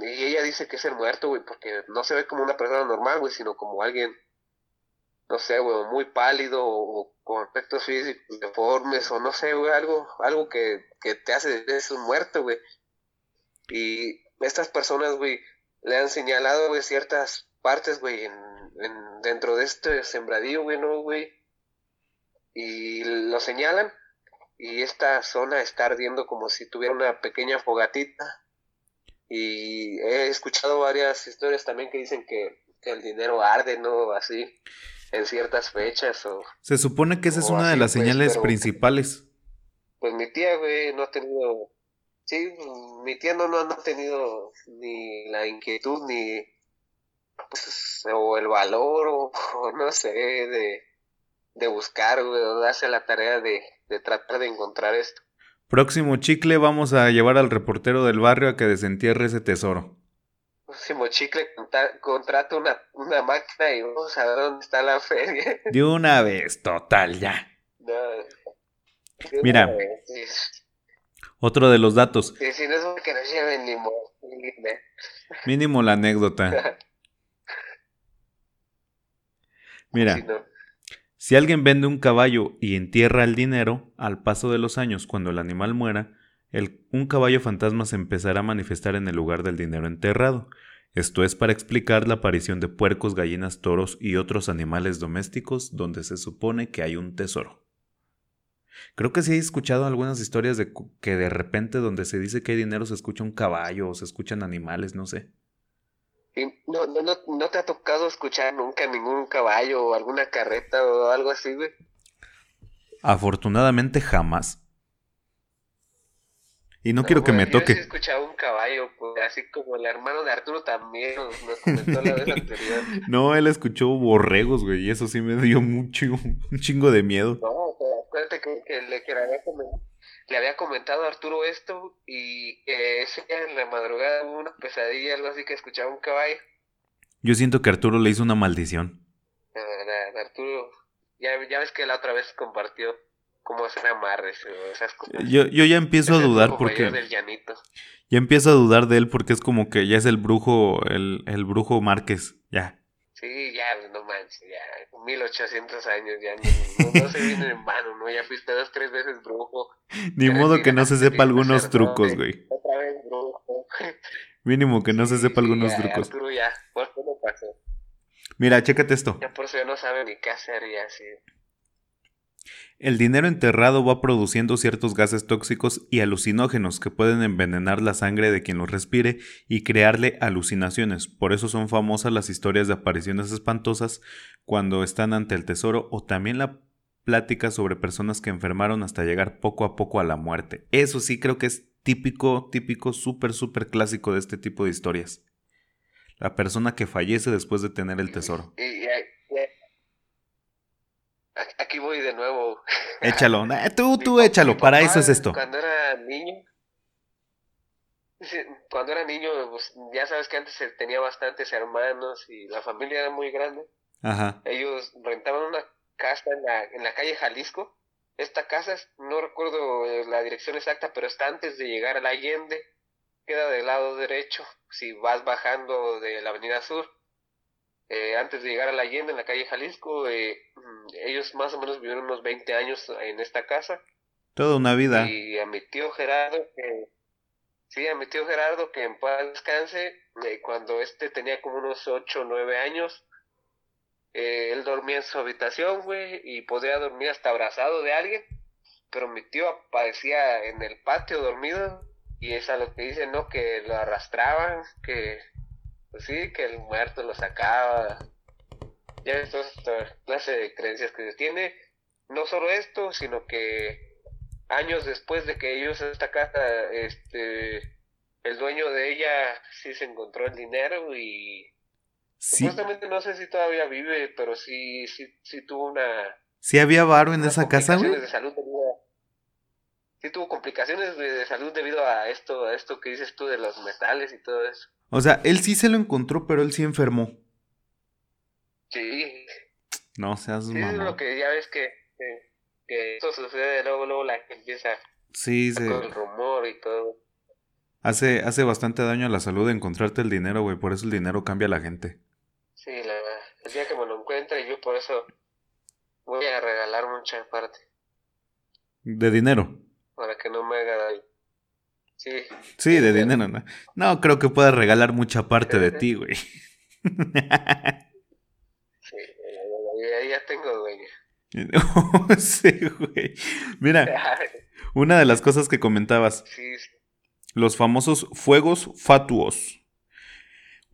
y ella dice que es el muerto, güey, porque no se ve como una persona normal, güey, sino como alguien no sé, güey, muy pálido o, con aspectos físicos deformes o no sé, güey, algo, algo que, que te hace es un muerto, güey. Y estas personas, güey, le han señalado, güey, ciertas partes, güey, en, en, dentro de este sembradío, güey, ¿no, güey? Y lo señalan y esta zona está ardiendo como si tuviera una pequeña fogatita. Y he escuchado varias historias también que dicen que el dinero arde, ¿no? Así en ciertas fechas o... Se supone que esa es una de las pues, señales principales. Pues mi tía, güey, no ha tenido... Sí, mi tía no, no, ha tenido ni la inquietud ni... Pues, o el valor o, no sé, de, de buscar, güey, o darse la tarea de, de tratar de encontrar esto. Próximo chicle vamos a llevar al reportero del barrio a que desentierre ese tesoro próximo chicle contrata una, una máquina y vamos a ver dónde está la feria. De una vez, total, ya. Mira, otro de los datos. si no es que nos lleven limón. Mínimo la anécdota. Mira, si alguien vende un caballo y entierra el dinero, al paso de los años, cuando el animal muera, un caballo fantasma se empezará a manifestar en el lugar del dinero enterrado. Esto es para explicar la aparición de puercos, gallinas, toros y otros animales domésticos donde se supone que hay un tesoro. Creo que sí he escuchado algunas historias de que de repente donde se dice que hay dinero se escucha un caballo o se escuchan animales, no sé. No, no, no, no te ha tocado escuchar nunca ningún caballo o alguna carreta o algo así, güey. Afortunadamente jamás. Y no, quiero que me toque. Yo he escuchado un caballo, pues, así como el hermano de Arturo también nos, comentó la vez anterior. no, él escuchó borregos, güey, y eso sí me dio mucho, un chingo de miedo. No, acuérdate que, que, le, que había le, había comentado a Arturo esto y ese día en la madrugada hubo una pesadilla, algo así que escuchaba un caballo. Yo siento que Arturo le hizo una maldición. Arturo, ya, ya ves que la otra vez compartió cómo hacer amarres o esas cosas. Yo, yo ya empiezo a dudar porque... Ya empiezo a dudar de él porque es como que ya es el brujo, el, el brujo Márquez, ya. Sí, ya, no manches, ya, 1800 años, ya no, no, se viene en vano, ¿no? Ya fuiste dos, tres veces brujo. Ni modo que no se sepa algunos trucos, güey. Otra vez brujo. Mínimo que no se sepa algunos trucos. Arturo ya, pues, ¿cómo pasó? Mira, chécate esto. Ya por eso ya no sabe ni qué hacer ya, sí. El dinero enterrado va produciendo ciertos gases tóxicos y alucinógenos que pueden envenenar la sangre de quien los respire y crearle alucinaciones. Por eso son famosas las historias de apariciones espantosas cuando están ante el tesoro o también la plática sobre personas que enfermaron hasta llegar poco a poco a la muerte. Eso sí creo que es típico, típico, súper, súper clásico de este tipo de historias. La persona que fallece después de tener el tesoro. Aquí voy de nuevo. Échalo, tú, tú échalo, para eso es esto. Cuando era niño, cuando era niño, pues, ya sabes que antes tenía bastantes hermanos y la familia era muy grande. Ajá. Ellos rentaban una casa en la, en la calle Jalisco. Esta casa, no recuerdo eh, la dirección exacta, pero está antes de llegar a la Allende. Queda del lado derecho, si vas bajando de la Avenida Sur. Eh, antes de llegar a la Allende, en la calle Jalisco, eh, mm, ellos más o menos vivieron unos 20 años en esta casa. Toda una vida. Y a mi tío Gerardo, que, sí, a mi tío Gerardo, que en paz descanse, eh, cuando este tenía como unos 8 o 9 años, él dormía en su habitación, güey, y podía dormir hasta abrazado de alguien, pero mi tío aparecía en el patio dormido y es a lo que dicen, ¿no? Que lo arrastraban, que, pues sí, que el muerto lo sacaba. Ya esta clase de creencias que se tiene. No solo esto, sino que años después de que ellos esta casa, este, el dueño de ella sí se encontró el dinero y supuestamente no sé si todavía vive, pero sí, sí, sí tuvo una. ¿Sí había varo en esa casa, güey? De salud sí tuvo complicaciones de, salud debido a esto, a esto que dices tú de los metales y todo eso. O sea, él sí se lo encontró, pero él sí enfermó. Sí. No seas sí, es lo que ya ves que, que, esto sucede, luego, luego la gente empieza sí, sí. el rumor y todo. Hace, hace bastante daño a la salud encontrarte el dinero, güey, por eso el dinero cambia a la gente. Sí, la verdad. El día que me lo encuentre, yo por eso voy a regalar mucha parte. ¿De dinero? Para que no me haga daño. Sí. Sí, de dinero, no. No creo que puedas regalar mucha parte de ti, güey. sí, ahí ya tengo dueño. sí, güey. Mira, una de las cosas que comentabas. Sí, sí. Los famosos fuegos fatuos.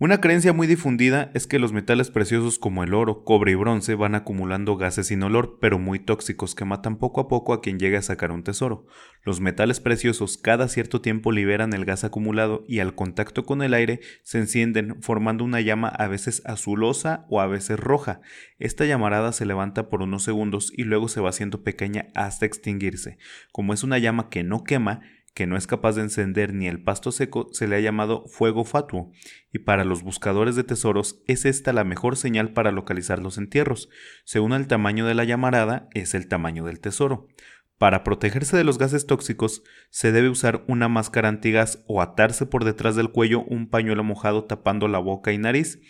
Una creencia muy difundida es que los metales preciosos como el oro, cobre y bronce van acumulando gases sin olor, pero muy tóxicos que matan poco a poco a quien llegue a sacar un tesoro. Los metales preciosos cada cierto tiempo liberan el gas acumulado y al contacto con el aire se encienden formando una llama a veces azulosa o a veces roja. Esta llamarada se levanta por unos segundos y luego se va haciendo pequeña hasta extinguirse. Como es una llama que no quema, que no es capaz de encender ni el pasto seco, se le ha llamado fuego fatuo, y para los buscadores de tesoros es esta la mejor señal para localizar los entierros. Según el tamaño de la llamarada, es el tamaño del tesoro. Para protegerse de los gases tóxicos, se debe usar una máscara antigas o atarse por detrás del cuello un pañuelo mojado tapando la boca y nariz,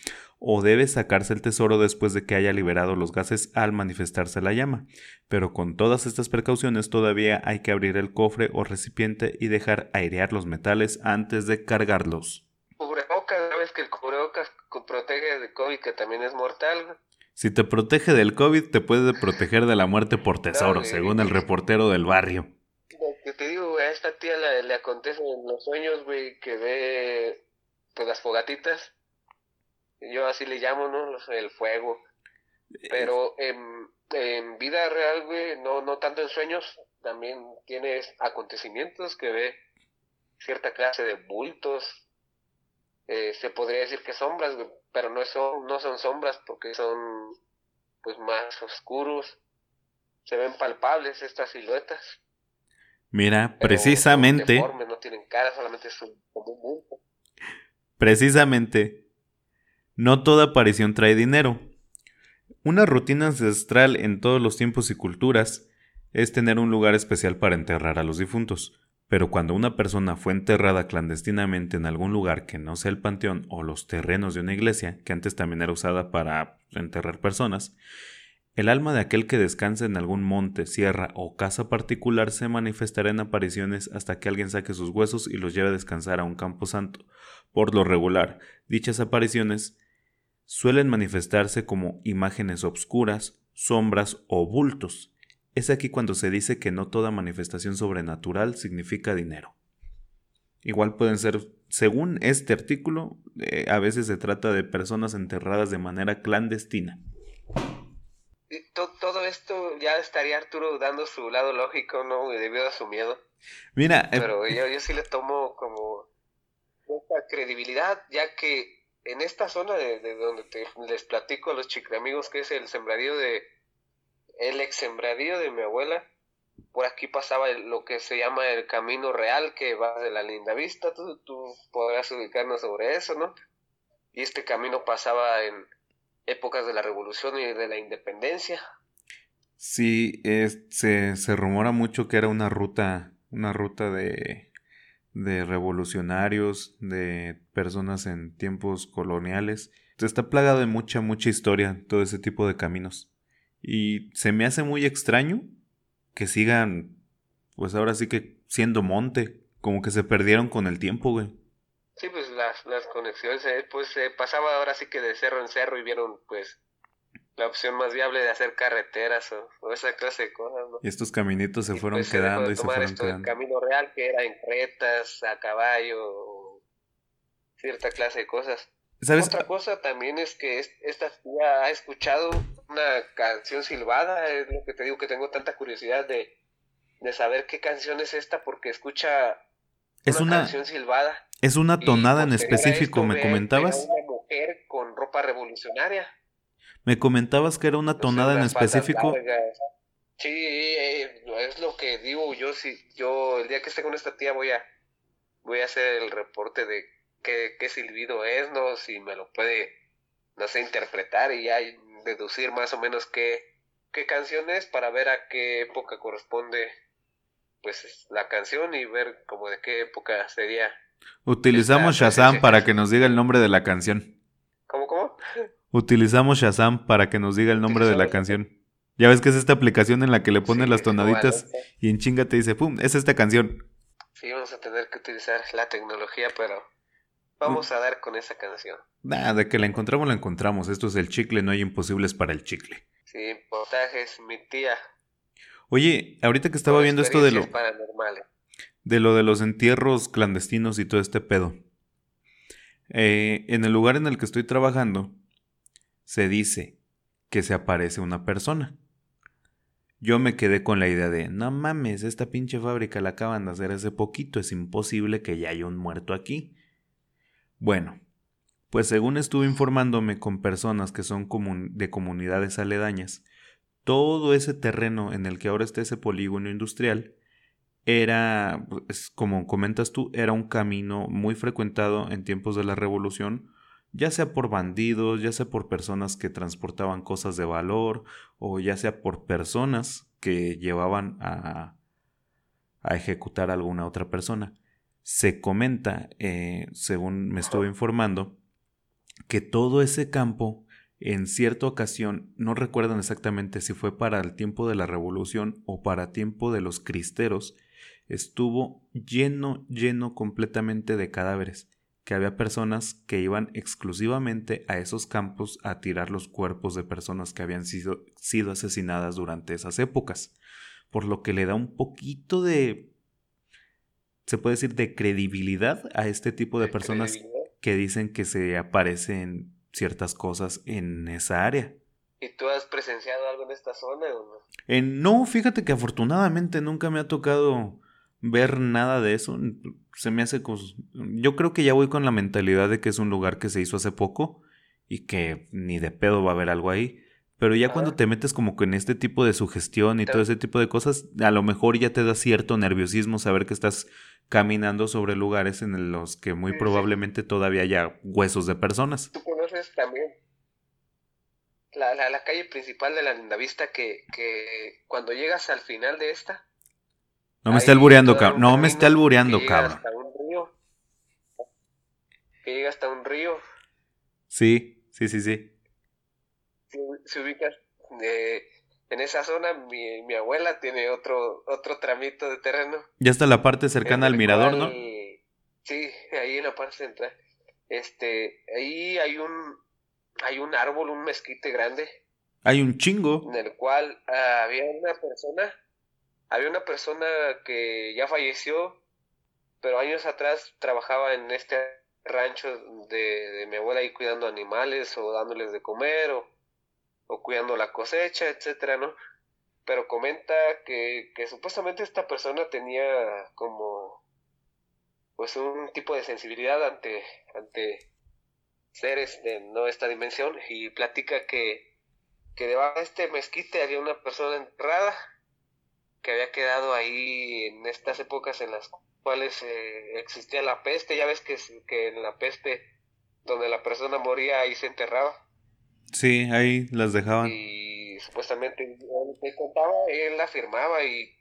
o debe sacarse el tesoro después de que haya liberado los gases al manifestarse la llama. Pero con todas estas precauciones todavía hay que abrir el cofre o recipiente y dejar airear los metales antes de cargarlos. Cubrebocas, ¿sabes que el cubrebocas protege de COVID que también es mortal? Si te protege del COVID, te puede proteger de la muerte por tesoro, según el reportero del barrio. que te digo, a esta tía le, le acontece en los sueños, güey, que ve pues, las fogatitas yo así le llamo, ¿no? El fuego. Pero en, en vida real, güey, no, no tanto en sueños, también tienes acontecimientos que ve cierta clase de bultos. Eh, se podría decir que sombras, güey, pero no son, no son sombras porque son pues más oscuros. Se ven palpables estas siluetas. Mira, precisamente. no tienen cara, solamente son como un bulto. Precisamente no toda aparición trae dinero. Una rutina ancestral en todos los tiempos y culturas es tener un lugar especial para enterrar a los difuntos, pero cuando una persona fue enterrada clandestinamente en algún lugar que no sea el panteón o los terrenos de una iglesia, que antes también era usada para enterrar personas, el alma de aquel que descansa en algún monte, sierra o casa particular se manifestará en apariciones hasta que alguien saque sus huesos y los lleve a descansar a un campo santo. Por lo regular, dichas apariciones suelen manifestarse como imágenes obscuras, sombras o bultos. Es aquí cuando se dice que no toda manifestación sobrenatural significa dinero. Igual pueden ser, según este artículo, eh, a veces se trata de personas enterradas de manera clandestina. Todo esto ya estaría Arturo dando su lado lógico, ¿no? Debido a su miedo. Mira. Eh, Pero yo, yo sí le tomo como esta credibilidad, ya que en esta zona de, donde les platico a los amigos que es el sembradío de el ex sembradío de mi abuela por aquí pasaba lo que se llama el camino real que va de la linda vista tú, podrás ubicarnos sobre eso no y este camino pasaba en épocas de la revolución y de la independencia. Sí se, se rumora mucho que era una ruta una ruta de de revolucionarios, de personas en tiempos coloniales. Está plagado de mucha, mucha historia todo ese tipo de caminos. Y se me hace muy extraño que sigan, pues ahora sí que siendo monte, como que se perdieron con el tiempo, güey. Sí, pues las, las conexiones, eh, pues se pasaba ahora sí que de cerro en cerro y vieron pues la opción más viable de hacer carreteras o, esa clase de cosas, ¿no? Y estos caminitos se fueron pues, quedando y se fueron esto quedando. camino real que era en cretas, a caballo, cierta clase de cosas. ¿Sabes? Otra cosa también es que esta tía ha escuchado una canción silbada, es lo que te digo que tengo tanta curiosidad de, de saber qué canción es esta porque escucha es una, canción silbada. Es una tonada en específico, ¿me comentabas? Una mujer con ropa revolucionaria. Me comentabas que era una tonada en específico. Sí, eh, es lo que digo yo. Si yo el día que esté con esta tía voy a voy a hacer el reporte de qué, qué silbido es, no, si me lo puede, no sé, interpretar y ya deducir más o menos qué, qué canción es para ver a qué época corresponde pues la canción y ver como de qué época sería. Utilizamos Shazam para que nos diga el nombre de la canción. ¿Cómo, cómo? Utilizamos Shazam para que nos diga el nombre de la canción. Ya ves que es esta aplicación en la que le pones las tonaditas y en chinga te dice, ¡pum! Es esta canción. Sí, vamos a tener que utilizar la tecnología, pero vamos a dar con esa canción. Nada, de que la encontramos, la encontramos. Esto es el chicle, no hay imposibles para el chicle. Sí, potajes, mi tía. Oye, ahorita que estaba viendo esto de lo... De lo de los entierros clandestinos y todo este pedo. Eh, en el lugar en el que estoy trabajando, se dice que se aparece una persona. Yo me quedé con la idea de, no mames, esta pinche fábrica la acaban de hacer hace poquito, es imposible que ya haya un muerto aquí. Bueno, pues según estuve informándome con personas que son de comunidades aledañas, todo ese terreno en el que ahora está ese polígono industrial era, pues, como comentas tú, era un camino muy frecuentado en tiempos de la revolución, ya sea por bandidos, ya sea por personas que transportaban cosas de valor, o ya sea por personas que llevaban a, a ejecutar a alguna otra persona. Se comenta, eh, según me estuve informando, que todo ese campo en cierta ocasión, no recuerdan exactamente si fue para el tiempo de la revolución o para tiempo de los cristeros, estuvo lleno, lleno completamente de cadáveres, que había personas que iban exclusivamente a esos campos a tirar los cuerpos de personas que habían sido, sido asesinadas durante esas épocas, por lo que le da un poquito de, se puede decir, de credibilidad a este tipo de personas que dicen que se aparecen ciertas cosas en esa área. ¿Y tú has presenciado algo en esta zona o no? Eh, no, fíjate que afortunadamente nunca me ha tocado ver nada de eso. Se me hace... Yo creo que ya voy con la mentalidad de que es un lugar que se hizo hace poco y que ni de pedo va a haber algo ahí. Pero ya cuando te metes como que en este tipo de sugestión y todo ese tipo de cosas, a lo mejor ya te da cierto nerviosismo saber que estás caminando sobre lugares en los que muy probablemente todavía haya huesos de personas. Tú conoces también la, la, calle principal de la Lindavista que, que cuando llegas al final de esta... No me está albureando, cabrón. No me está albureando, cabrón. Hasta un río. Que llega hasta un río. Sí, sí, sí, sí se, ubica en esa zona, mi, mi, abuela tiene otro, otro tramito de terreno. Ya está la parte cercana al mirador, ¿no? Sí, ahí en la parte central. Este, ahí hay un, hay un árbol, un mezquite grande. Hay un chingo. En el cual ah, había una persona, había una persona que ya falleció, pero años atrás trabajaba en este rancho de, mi abuela ahí cuidando animales o dándoles de comer o o cuidando la cosecha, etcétera, ¿no? Pero comenta que, que supuestamente esta persona tenía como pues un tipo de sensibilidad ante, ante seres de no esta dimensión y platica que, que debajo de este mezquite había una persona enterrada que había quedado ahí en estas épocas en las cuales eh, existía la peste, ya ves que, que en la peste donde la persona moría ahí se enterraba Sí, ahí las dejaban. Y supuestamente él contaba, él afirmaba y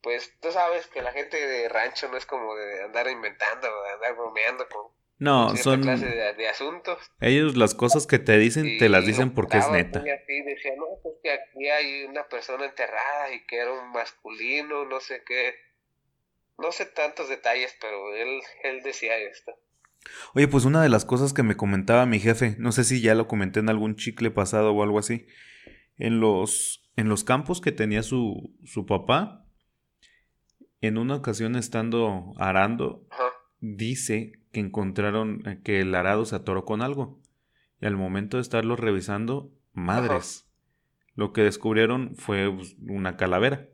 pues tú sabes que la gente de rancho no es como de andar inventando, de andar bromeando con no, son clase de, asuntos. Ellos las cosas que te dicen te las dicen porque es neta. Así, decía, no, pues que aquí hay una persona enterrada y que era un masculino, no sé qué. No sé tantos detalles, pero él, él decía esto. Oye, pues una de las cosas que me comentaba mi jefe, no sé si ya lo comenté en algún chicle pasado o algo así, en los, en los campos que tenía su, su papá, en una ocasión estando arando, dice que encontraron eh, que el arado se atoró con algo. Y al momento de estarlo revisando, madres, lo que descubrieron fue pues, una calavera.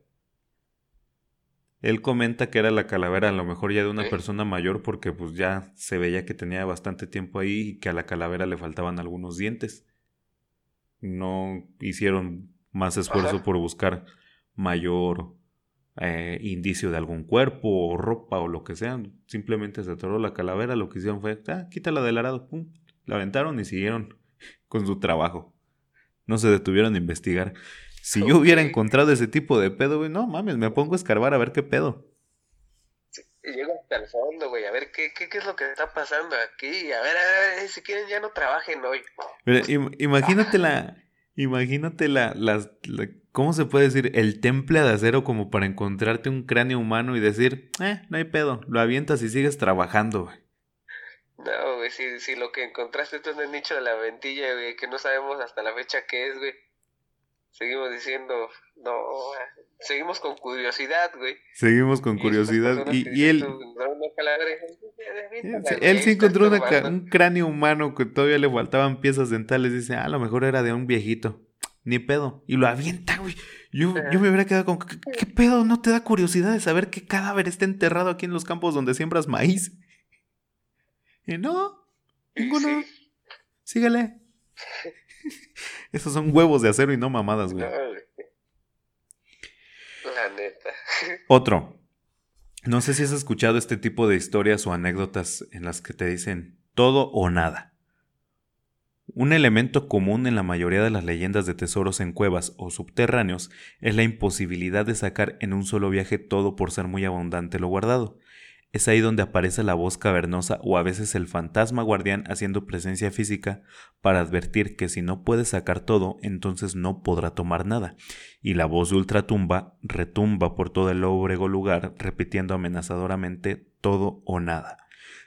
Él comenta que era la calavera a lo mejor ya de una persona mayor porque pues ya se veía que tenía bastante tiempo ahí y que a la calavera le faltaban algunos dientes. No hicieron más esfuerzo por buscar mayor eh, indicio de algún cuerpo o ropa o lo que sea. Simplemente se atoró la calavera, lo que hicieron fue, ah, quítala del arado, pum, la aventaron y siguieron con su trabajo. No se detuvieron a investigar. Si yo hubiera encontrado ese tipo de pedo, güey, no mames, me pongo a escarbar a ver qué pedo. Llego hasta el fondo, güey, a ver qué, qué, qué, es lo que está pasando aquí. A ver, a ver si quieren ya no trabajen hoy. imagínate la, imagínate la, las, ¿cómo se puede decir? El temple de acero como para encontrarte un cráneo humano y decir, eh, no hay pedo, lo avientas y sigues trabajando, güey. No, güey, si, si lo que encontraste tú en el nicho de la ventilla, güey, que no sabemos hasta la fecha qué es, güey seguimos diciendo, no, seguimos con curiosidad, güey. Seguimos con curiosidad. Y, él... él sí encontró un cráneo humano que todavía le faltaban piezas dentales. Dice, ah, a lo mejor era de un viejito. Ni pedo. Y lo avienta, güey. Yo, yo me hubiera quedado con, ¿qué, pedo? ¿No te da curiosidad de saber qué cadáver está enterrado aquí en los campos donde siembras maíz? Y no, ninguno. Sígale. Esos son huevos de acero y no mamadas, güey. La neta. Otro. No sé si has escuchado este tipo de historias o anécdotas en las que te dicen todo o nada. Un elemento común en la mayoría de las leyendas de tesoros en cuevas o subterráneos es la imposibilidad de sacar en un solo viaje todo por ser muy abundante lo guardado. Es ahí donde aparece la voz cavernosa o a veces el fantasma guardián haciendo presencia física para advertir que si no puede sacar todo, entonces no podrá tomar nada. Y la voz de ultratumba retumba por todo el lóbrego lugar, repitiendo amenazadoramente todo o nada.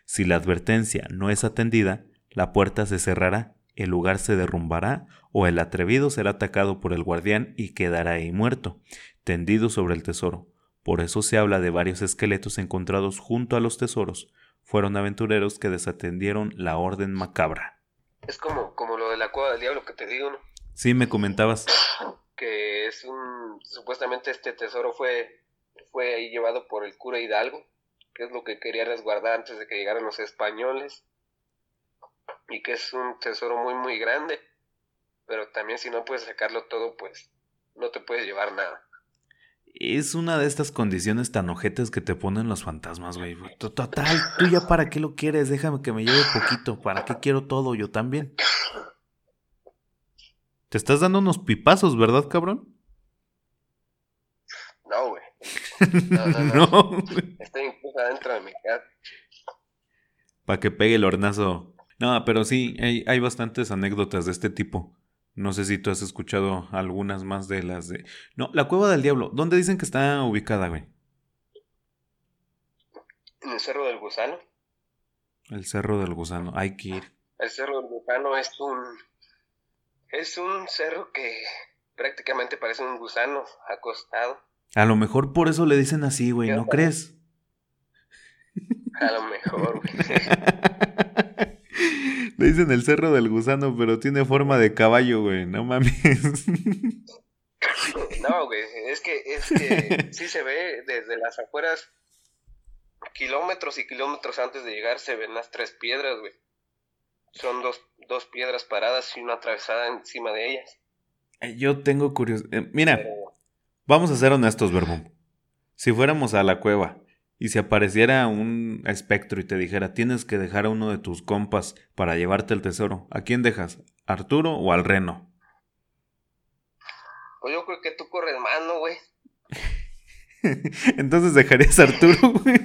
Si la advertencia no es atendida, la puerta se cerrará, el lugar se derrumbará o el atrevido será atacado por el guardián y quedará ahí muerto, tendido sobre el tesoro por eso se habla de varios esqueletos encontrados junto a los tesoros. Fueron aventureros que desatendieron la orden macabra. Es como, como lo de la cueva del diablo que te digo, ¿no? Sí, me comentabas. Que es un... Supuestamente este tesoro fue, fue ahí llevado por el cura Hidalgo, que es lo que quería resguardar antes de que llegaran los españoles. Y que es un tesoro muy, muy grande. Pero también si no puedes sacarlo todo, pues no te puedes llevar nada. Es una de estas condiciones tan ojetes que te ponen los fantasmas, güey. Total, tú ya para qué lo quieres, déjame que me lleve poquito. ¿Para qué quiero todo? Yo también. Te estás dando unos pipazos, ¿verdad, cabrón? No, güey. No, no, no. Estoy incluso adentro de mi casa. Para que pegue el hornazo. No, pero sí, hay, hay bastantes anécdotas de este tipo. No sé si tú has escuchado algunas más de las de... No, la Cueva del Diablo. ¿Dónde dicen que está ubicada, güey? En el Cerro del Gusano. El Cerro del Gusano. Hay que ir. El Cerro del Gusano es un... Es un cerro que prácticamente parece un gusano acostado. A lo mejor por eso le dicen así, güey, ¿no crees? A lo mejor, güey. Le dicen el cerro del gusano, pero tiene forma de caballo, güey. No mames. No, güey. Es que, es que sí se ve desde las afueras, kilómetros y kilómetros antes de llegar, se ven las tres piedras, güey. Son dos, dos piedras paradas y una atravesada encima de ellas. Eh, yo tengo curiosidad. Eh, mira, vamos a ser honestos, Verbum. Si fuéramos a la cueva y si apareciera un espectro y te dijera, tienes que dejar a uno de tus compas para llevarte el tesoro, ¿a quién dejas? ¿Arturo o al reno? Pues yo creo que tú corres mano, güey. Entonces dejarías a Arturo, güey.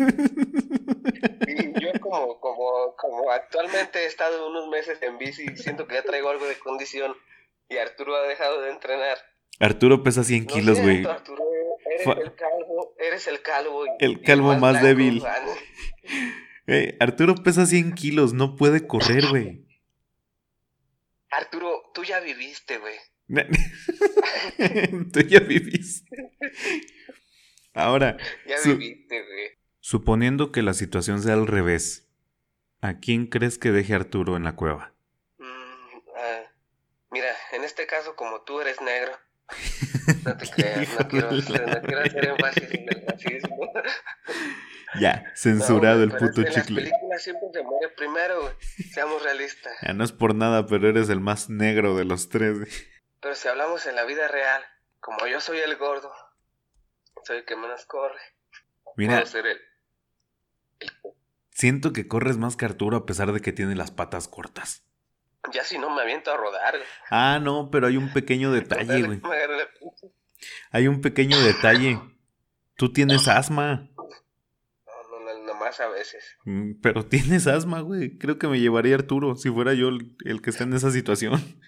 Yo como, como, como actualmente he estado unos meses en bici, siento que ya traigo algo de condición y Arturo ha dejado de entrenar. Arturo pesa 100 kilos, güey. Arturo, eres el calvo, eres el calvo. el calvo más, débil. Eh, Arturo pesa 100 kilos, no puede correr, güey. Arturo, tú ya viviste, güey. tú ya viviste. Ahora. Ya viviste, güey. Suponiendo que la situación sea al revés, ¿a quién crees que deje Arturo en la cueva? Mm, ah, mira, en este caso, como tú eres negro, no te creas, no quiero, no quiero hacer énfasis en el racismo. Ya, censurado el puto chicle. En las películas siempre se muere primero, güey. Seamos realistas. Ya no es por nada, pero eres el más negro de los tres. Pero si hablamos en la vida real, como yo soy el gordo, soy el que menos corre. Mira. Siento que corres más que Arturo a pesar de que tiene las patas cortas. Ya si no me aviento a rodar. Ah, no, pero hay un pequeño detalle, güey. Hay un pequeño detalle. Tú tienes asma a veces. Mm, pero tienes asma, güey. Creo que me llevaría Arturo si fuera yo el, que está en esa situación.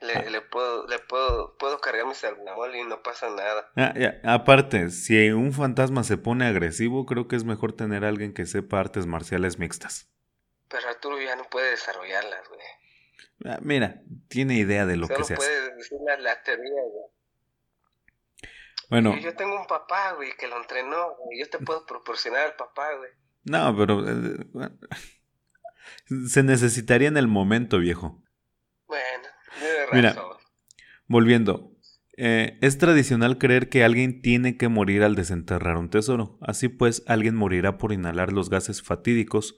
Le, puedo, le puedo, puedo cargar mi salmón y no pasa nada. Ah, Aparte, si un fantasma se pone agresivo, creo que es mejor tener a alguien que sepa artes marciales mixtas. Pero Arturo ya no puede desarrollarlas, güey. Ah, mira, tiene idea de lo que se puede decir la teoría, güey. Bueno. Yo tengo un papá, güey, que lo entrenó, güey. Yo te puedo proporcionar al papá, güey. No, pero... Eh, se necesitaría en el momento, viejo. Bueno, de razón. Mira, volviendo. Eh, es tradicional creer que alguien tiene que morir al desenterrar un tesoro. Así pues, alguien morirá por inhalar los gases fatídicos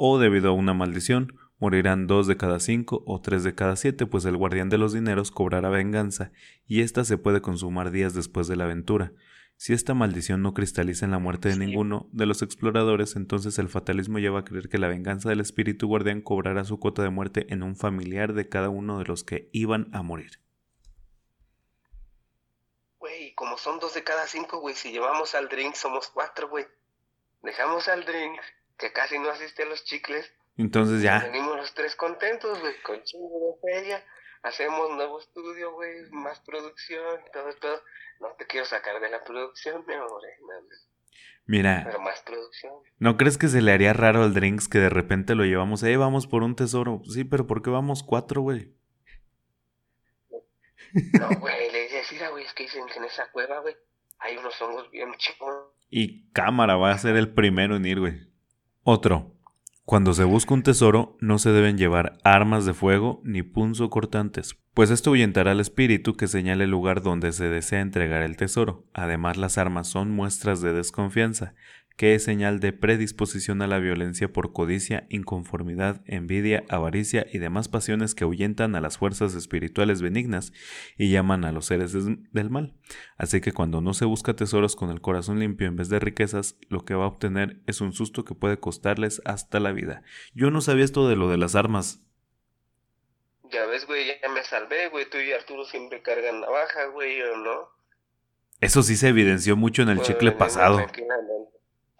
o debido a una maldición Morirán dos de cada cinco o tres de cada siete, pues el guardián de los dineros cobrará venganza, y ésta se puede consumar días después de la aventura. Si esta maldición no cristaliza en la muerte de ninguno de los exploradores, entonces el fatalismo lleva a creer que la venganza del espíritu guardián cobrará su cuota de muerte en un familiar de cada uno de los que iban a morir. Güey, como son dos de cada cinco, güey, si llevamos al drink somos cuatro, güey. Dejamos al drink, que casi no asiste a los chicles, entonces ya. Venimos los tres contentos, güey, con chingo de feria. Hacemos nuevo estudio, güey, más producción, todo, todo. No te quiero sacar de la producción, mi amor. Eh, Mira. Pero más producción. ¿No crees que se le haría raro al Drinks que de repente lo llevamos? Eh, vamos por un tesoro. Sí, pero ¿por qué vamos cuatro, güey? No, güey, le decía, güey, es que dicen que en esa cueva, güey, hay unos hongos bien chicos. Y cámara va a ser el primero en ir, güey. Otro. Cuando se busca un tesoro, no se deben llevar armas de fuego ni punzocortantes, pues esto ahuyentará al espíritu que señale el lugar donde se desea entregar el tesoro. Además, las armas son muestras de desconfianza, que es señal de predisposición a la violencia por codicia, inconformidad, envidia, avaricia y demás pasiones que ahuyentan a las fuerzas espirituales benignas y llaman a los seres del mal. Así que cuando no se busca tesoros con el corazón limpio en vez de riquezas, lo que va a obtener es un susto que puede costarles hasta la vida. Yo no sabía esto de lo de las armas. Ya ves, güey, ya me salvé, güey. Tú y Arturo siempre cargan navaja, güey, ¿o no? Eso sí se evidenció mucho en el chicle pasado.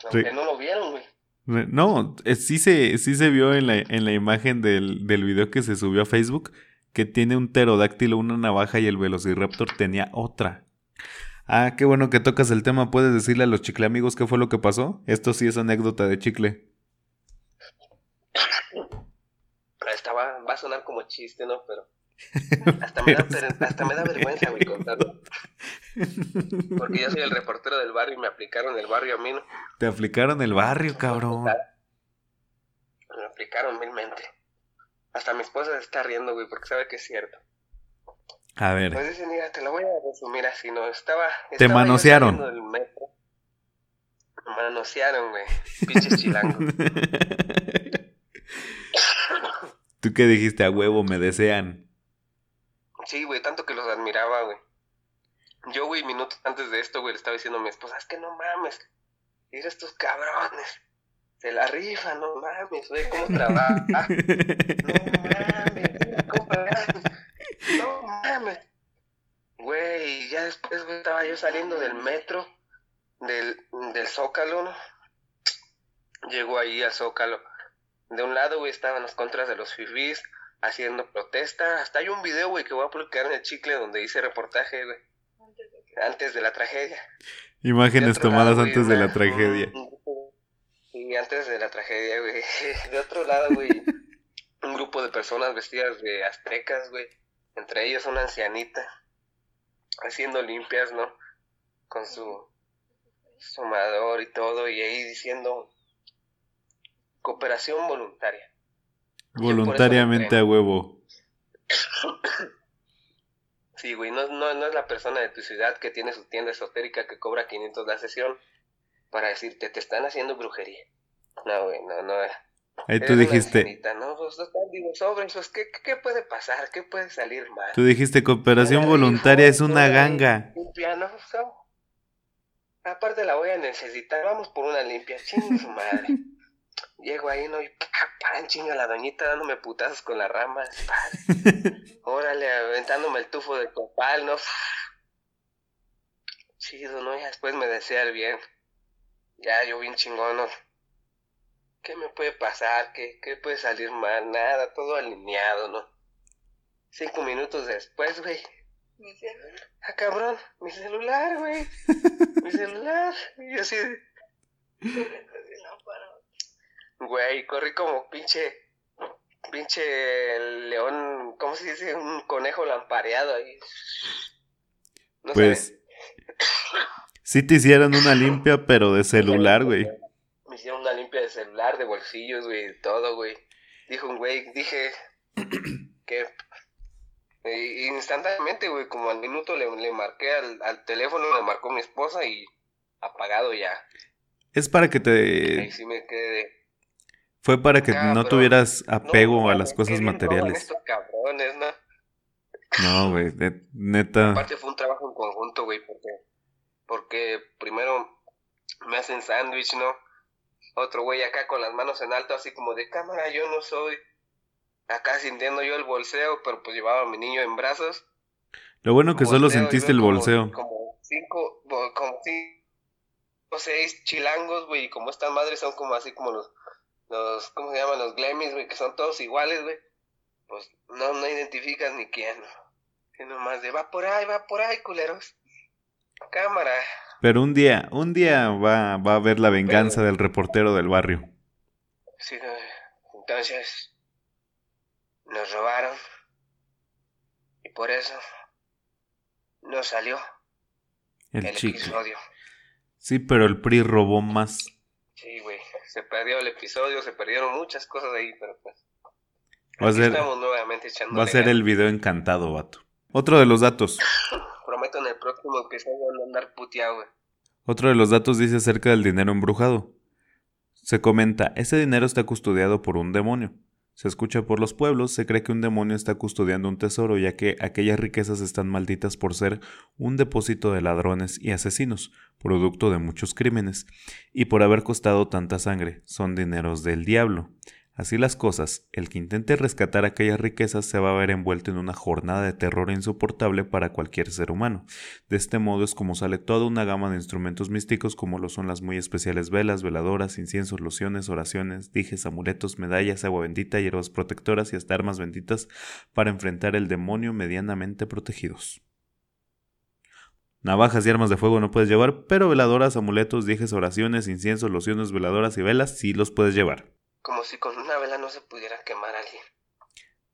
Aunque no lo vieron, güey. No, eh, sí se, sí se vio en la, en la imagen del, del video que se subió a Facebook que tiene un pterodáctilo, una navaja y el Velociraptor tenía otra. Ah, qué bueno que tocas el tema. ¿Puedes decirle a los chicle amigos qué fue lo que pasó? Esto sí es anécdota de chicle. Estaba, va a sonar como chiste, ¿no? Pero hasta me, da, hasta me da vergüenza, güey, contarlo. Porque yo soy el reportero del barrio y me aplicaron el barrio a mí, ¿no? Te aplicaron el barrio, cabrón. Me aplicaron milmente. Hasta mi esposa se está riendo, güey, porque sabe que es cierto. A ver. Pues dice, mira, te lo voy a resumir así, ¿no? Estaba. Te manosearon. Me manosearon, güey. Pinches chilangos. ¿Tú qué dijiste? A huevo, me desean. Sí, güey, tanto que los admiraba, güey. Yo, güey, minutos antes de esto, güey, le estaba diciendo a mi esposa, es que no mames, mira estos cabrones, se la rifa, no mames, güey, cómo trabaja. no mames, cómo No mames. Güey, ya después, güey, estaba yo saliendo del metro, del, del Zócalo, ¿no? Llegó ahí al Zócalo. De un lado, güey, estaban las contras de los fifís, haciendo protesta. Hasta hay un video, güey, que voy a publicar en el chicle donde hice reportaje, güey. Antes de la tragedia. Imágenes tomadas antes de la tragedia. Y antes de la tragedia, güey, de otro lado, güey, un grupo de personas vestidas de aztecas, güey, entre ellos una ancianita, haciendo limpias, ¿no? Con su sumador y todo, y ahí diciendo cooperación voluntaria. Voluntariamente a huevo. Sí, güey, no, no, no es la persona de tu ciudad que tiene su tienda esotérica que cobra 500 la sesión para decirte, te están haciendo brujería. No, güey, no, no. Ahí tú dijiste. no, pues, digo, sobre pues, ¿qué, ¿qué, puede pasar? ¿Qué puede salir mal? Tú dijiste, cooperación voluntaria es una ganga. Limpia, no, Aparte la voy a necesitar, vamos por una limpia, chingue su madre. Llego ahí, ¿no? Y pan, chinga la doñita dándome putazos con las ramas. Órale, aventándome el tufo de copal, ¿no? Chido, ¿no? Y después me desea el bien. Ya, yo bien chingón, ¿no? ¿Qué me puede pasar? ¿Qué, ¿Qué puede salir mal? Nada, todo alineado, ¿no? Cinco minutos después, güey. Mi celular. Ah, cabrón, mi celular, güey. mi celular. Y yo así. Güey, corrí como pinche. Pinche león. ¿Cómo se dice? Un conejo lampareado ahí. No pues. Sí te hicieron una limpia, pero de celular, güey. Me hicieron una limpia de celular, de bolsillos, güey, de todo, güey. Dijo un güey, dije que instantáneamente, güey, como al minuto le, le marqué al, al, teléfono, le marcó mi esposa y apagado ya. Es para que te... sí me quedé fue para que no tuvieras apego a las cosas materiales. estos cabrones, ¿no? No, güey, neta. Aparte fue un trabajo en conjunto, güey, porque, porque primero me hacen sándwich, ¿no? Otro güey acá con las manos en alto, así como de cámara, yo no soy. Acá sintiendo yo el bolseo, pero pues llevaba a mi niño en brazos. Lo bueno que solo sentiste el bolseo. Como cinco, como cinco o seis chilangos, güey, y como estas madres son como así como los los, ¿cómo se llaman? Los Glemmis, güey, que son todos iguales, güey, pues no, no identificas ni quién. Sino más de, va por ahí, va por ahí, culeros. Cámara. Pero un día, un día va, va a haber la venganza del reportero del barrio. Sí, entonces nos robaron y por eso no salió el, el episodio. Sí, pero el PRI robó más. Sí, güey se perdió el episodio, se perdieron muchas cosas ahí, pero pues. Va a ser, estamos nuevamente echando. Va a ser el video encantado, vato. Otro de los datos. Prometo en el próximo episodio no andar puteado, güey. Otro de los datos dice acerca del dinero embrujado. Se comenta, ese dinero está custodiado por un demonio. Se escucha por los pueblos, se cree que un demonio está custodiando un tesoro, ya que aquellas riquezas están malditas por ser un depósito de ladrones y asesinos, producto de muchos crímenes, y por haber costado tanta sangre, son dineros del diablo. Así las cosas, el que intente rescatar aquellas riquezas se va a ver envuelto en una jornada de terror insoportable para cualquier ser humano. De este modo es como sale toda una gama de instrumentos místicos como lo son las muy especiales velas, veladoras, inciensos, lociones, oraciones, dijes, amuletos, medallas, agua bendita, hierbas protectoras y hasta armas benditas para enfrentar el demonio medianamente protegidos. Navajas y armas de fuego no puedes llevar, pero veladoras, amuletos, dijes, oraciones, inciensos, lociones, veladoras y velas sí los puedes llevar como si con una vela no se pudiera quemar a alguien.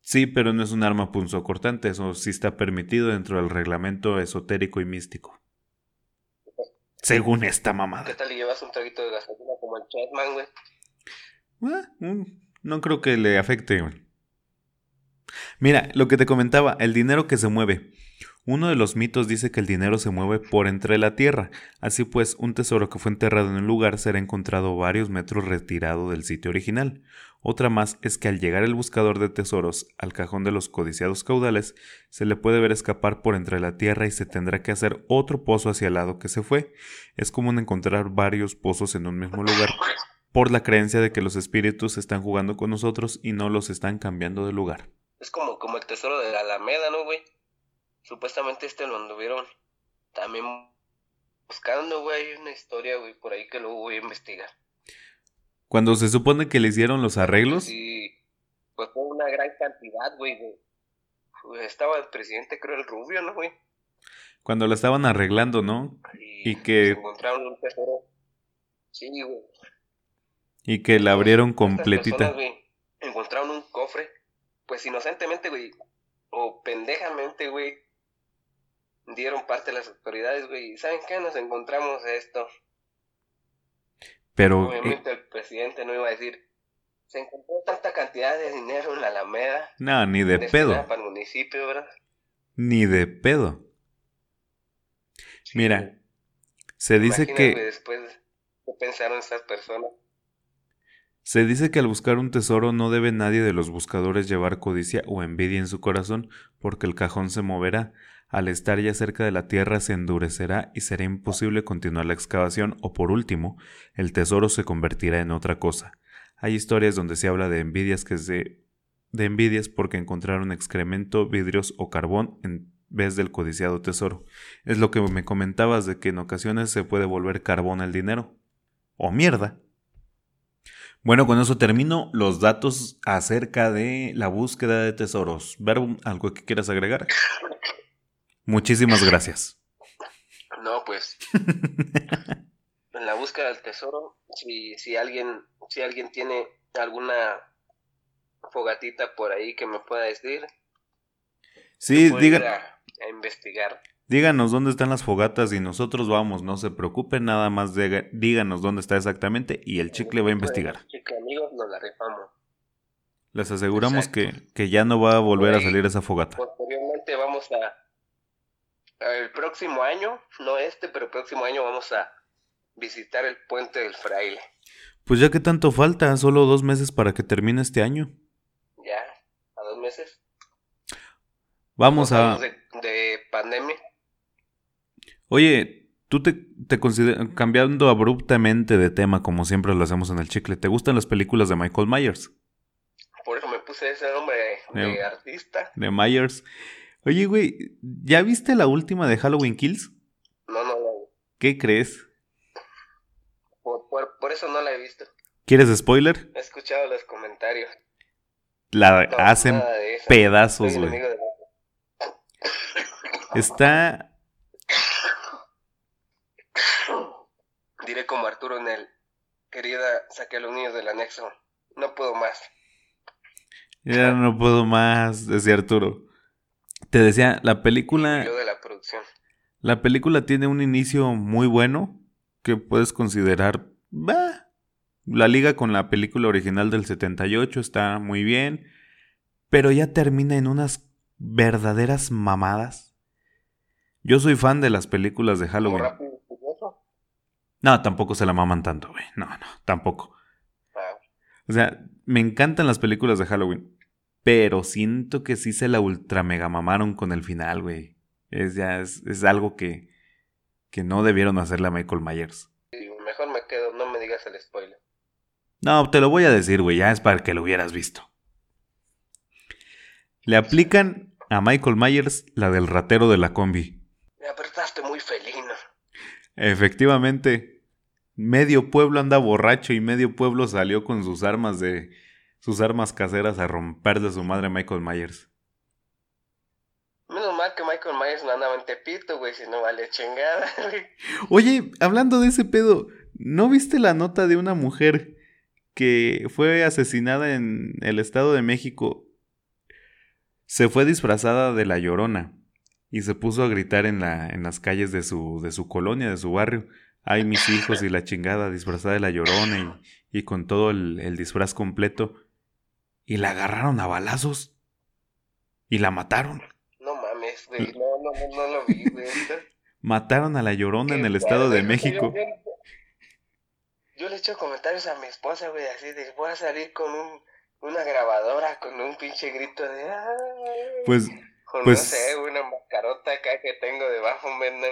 Sí, pero no es un arma punzocortante, eso sí está permitido dentro del reglamento esotérico y místico. Según esta mamada. ¿Qué tal le llevas un traguito de gasolina como el Chatman, güey? Ah, mm, no creo que le afecte, güey. Mira, lo que te comentaba, el dinero que se mueve. Uno de los mitos dice que el dinero se mueve por entre la tierra, así pues un tesoro que fue enterrado en un lugar será encontrado varios metros retirado del sitio original. Otra más es que al llegar el buscador de tesoros al cajón de los codiciados caudales, se le puede ver escapar por entre la tierra y se tendrá que hacer otro pozo hacia el lado que se fue. Es común encontrar varios pozos en un mismo lugar por la creencia de que los espíritus están jugando con nosotros y no los están cambiando de lugar. Es como, como el tesoro de la Alameda, ¿no, güey? Supuestamente este lo anduvieron también buscando, güey. una historia, güey, por ahí que luego voy a investigar. Cuando se supone que le hicieron los arreglos. Sí, pues fue una gran cantidad, güey. Estaba el presidente, creo, el rubio, ¿no, güey? Cuando lo estaban arreglando, ¿no? Y, que. Encontraron un tesoro. Sí, güey. Y que la abrieron completita. encontraron un cofre, pues inocentemente, güey, o pendejamente, güey, dieron parte de las autoridades, güey. ¿Saben qué? Nos encontramos esto. Pero. Obviamente el presidente no iba a decir. Se encontró tanta cantidad de dinero en la Alameda. No, ni de pedo. Para el municipio, ¿verdad? Ni de pedo. Mira, se dice que. Después, ¿qué pensaron estas personas? Se dice que al buscar un tesoro no debe nadie de los buscadores llevar codicia o envidia en su corazón, porque el cajón se moverá, al estar ya cerca de la tierra se endurecerá y será imposible continuar la excavación o por último, el tesoro se convertirá en otra cosa. Hay historias donde se habla de envidias que se de envidias porque encontraron excremento, vidrios o carbón en vez del codiciado tesoro. Es lo que me comentabas de que en ocasiones se puede volver carbón el dinero. O mierda. Bueno, con eso termino los datos acerca de la búsqueda de tesoros. Verbo, ¿algo que quieras agregar? Muchísimas gracias. No, pues. en la búsqueda del tesoro, si, si alguien, si alguien tiene alguna fogatita por ahí que me pueda decir. Sí, diga. A, investigar. Díganos dónde están las fogatas y nosotros vamos, no se preocupen, nada más díganos dónde está exactamente y el chicle va a investigar. Chicle amigos, nos la rifamos. Les aseguramos que, que, ya no va a volver a salir esa fogata. Posteriormente vamos a, el próximo año, no este, pero el próximo año vamos a visitar el puente del fraile. Pues ya que tanto falta, solo dos meses para que termine este año. Ya, a dos meses. Vamos a... De, de, pandemia. Oye, tú te, te consideras, cambiando abruptamente de tema como siempre lo hacemos en el chicle, ¿te gustan las películas de Michael Myers? Por eso me puse ese nombre de, artista. De Myers. Oye, güey, ¿ya viste la última de Halloween Kills? No, no, no. ¿Qué crees? Por, eso no la he visto. ¿Quieres spoiler? He escuchado los comentarios. La hacen pedazos, güey. Está. Diré como Arturo en el. Querida, saqué a los niños del anexo. No puedo más. Ya no puedo más, decía Arturo. Te decía, la película. de la producción. La película tiene un inicio muy bueno que puedes considerar. Bah, la liga con la película original del 78 está muy bien. Pero ya termina en unas verdaderas mamadas. Yo soy fan de las películas de Halloween. No, tampoco se la maman tanto, güey. No, no, tampoco. Ah. O sea, me encantan las películas de Halloween. Pero siento que sí se la ultra mega mamaron con el final, güey. Es ya, es, algo que, que no debieron hacerle a Michael Myers. Mejor me quedo, no me digas el spoiler. No, te lo voy a decir, güey, ya es para que lo hubieras visto. Le aplican a Michael Myers la del ratero de la combi. Me apretaste muy felino. Efectivamente, medio pueblo anda borracho y medio pueblo salió con sus armas de sus armas caseras a romperle su madre Michael Myers. Menos mal que Michael Myers no andaba en Tepito, güey, si no vale chingada, Oye, hablando de ese pedo, ¿no viste la nota de una mujer que fue asesinada en el Estado de México? Se fue disfrazada de la llorona y se puso a gritar en, la, en las calles de su, de su colonia, de su barrio. Ay, mis hijos y la chingada disfrazada de la llorona y, con todo el disfraz completo y la agarraron a balazos y la mataron. No mames, güey, no, no, no, no lo vi, güey. Mataron a la llorona en el Estado de México. Yo, le echo comentarios a mi esposa, güey, así de voy a salir con un, una grabadora con un pinche grito de Pues pues, no sé, una mascarota acá que tengo debajo, ¿no?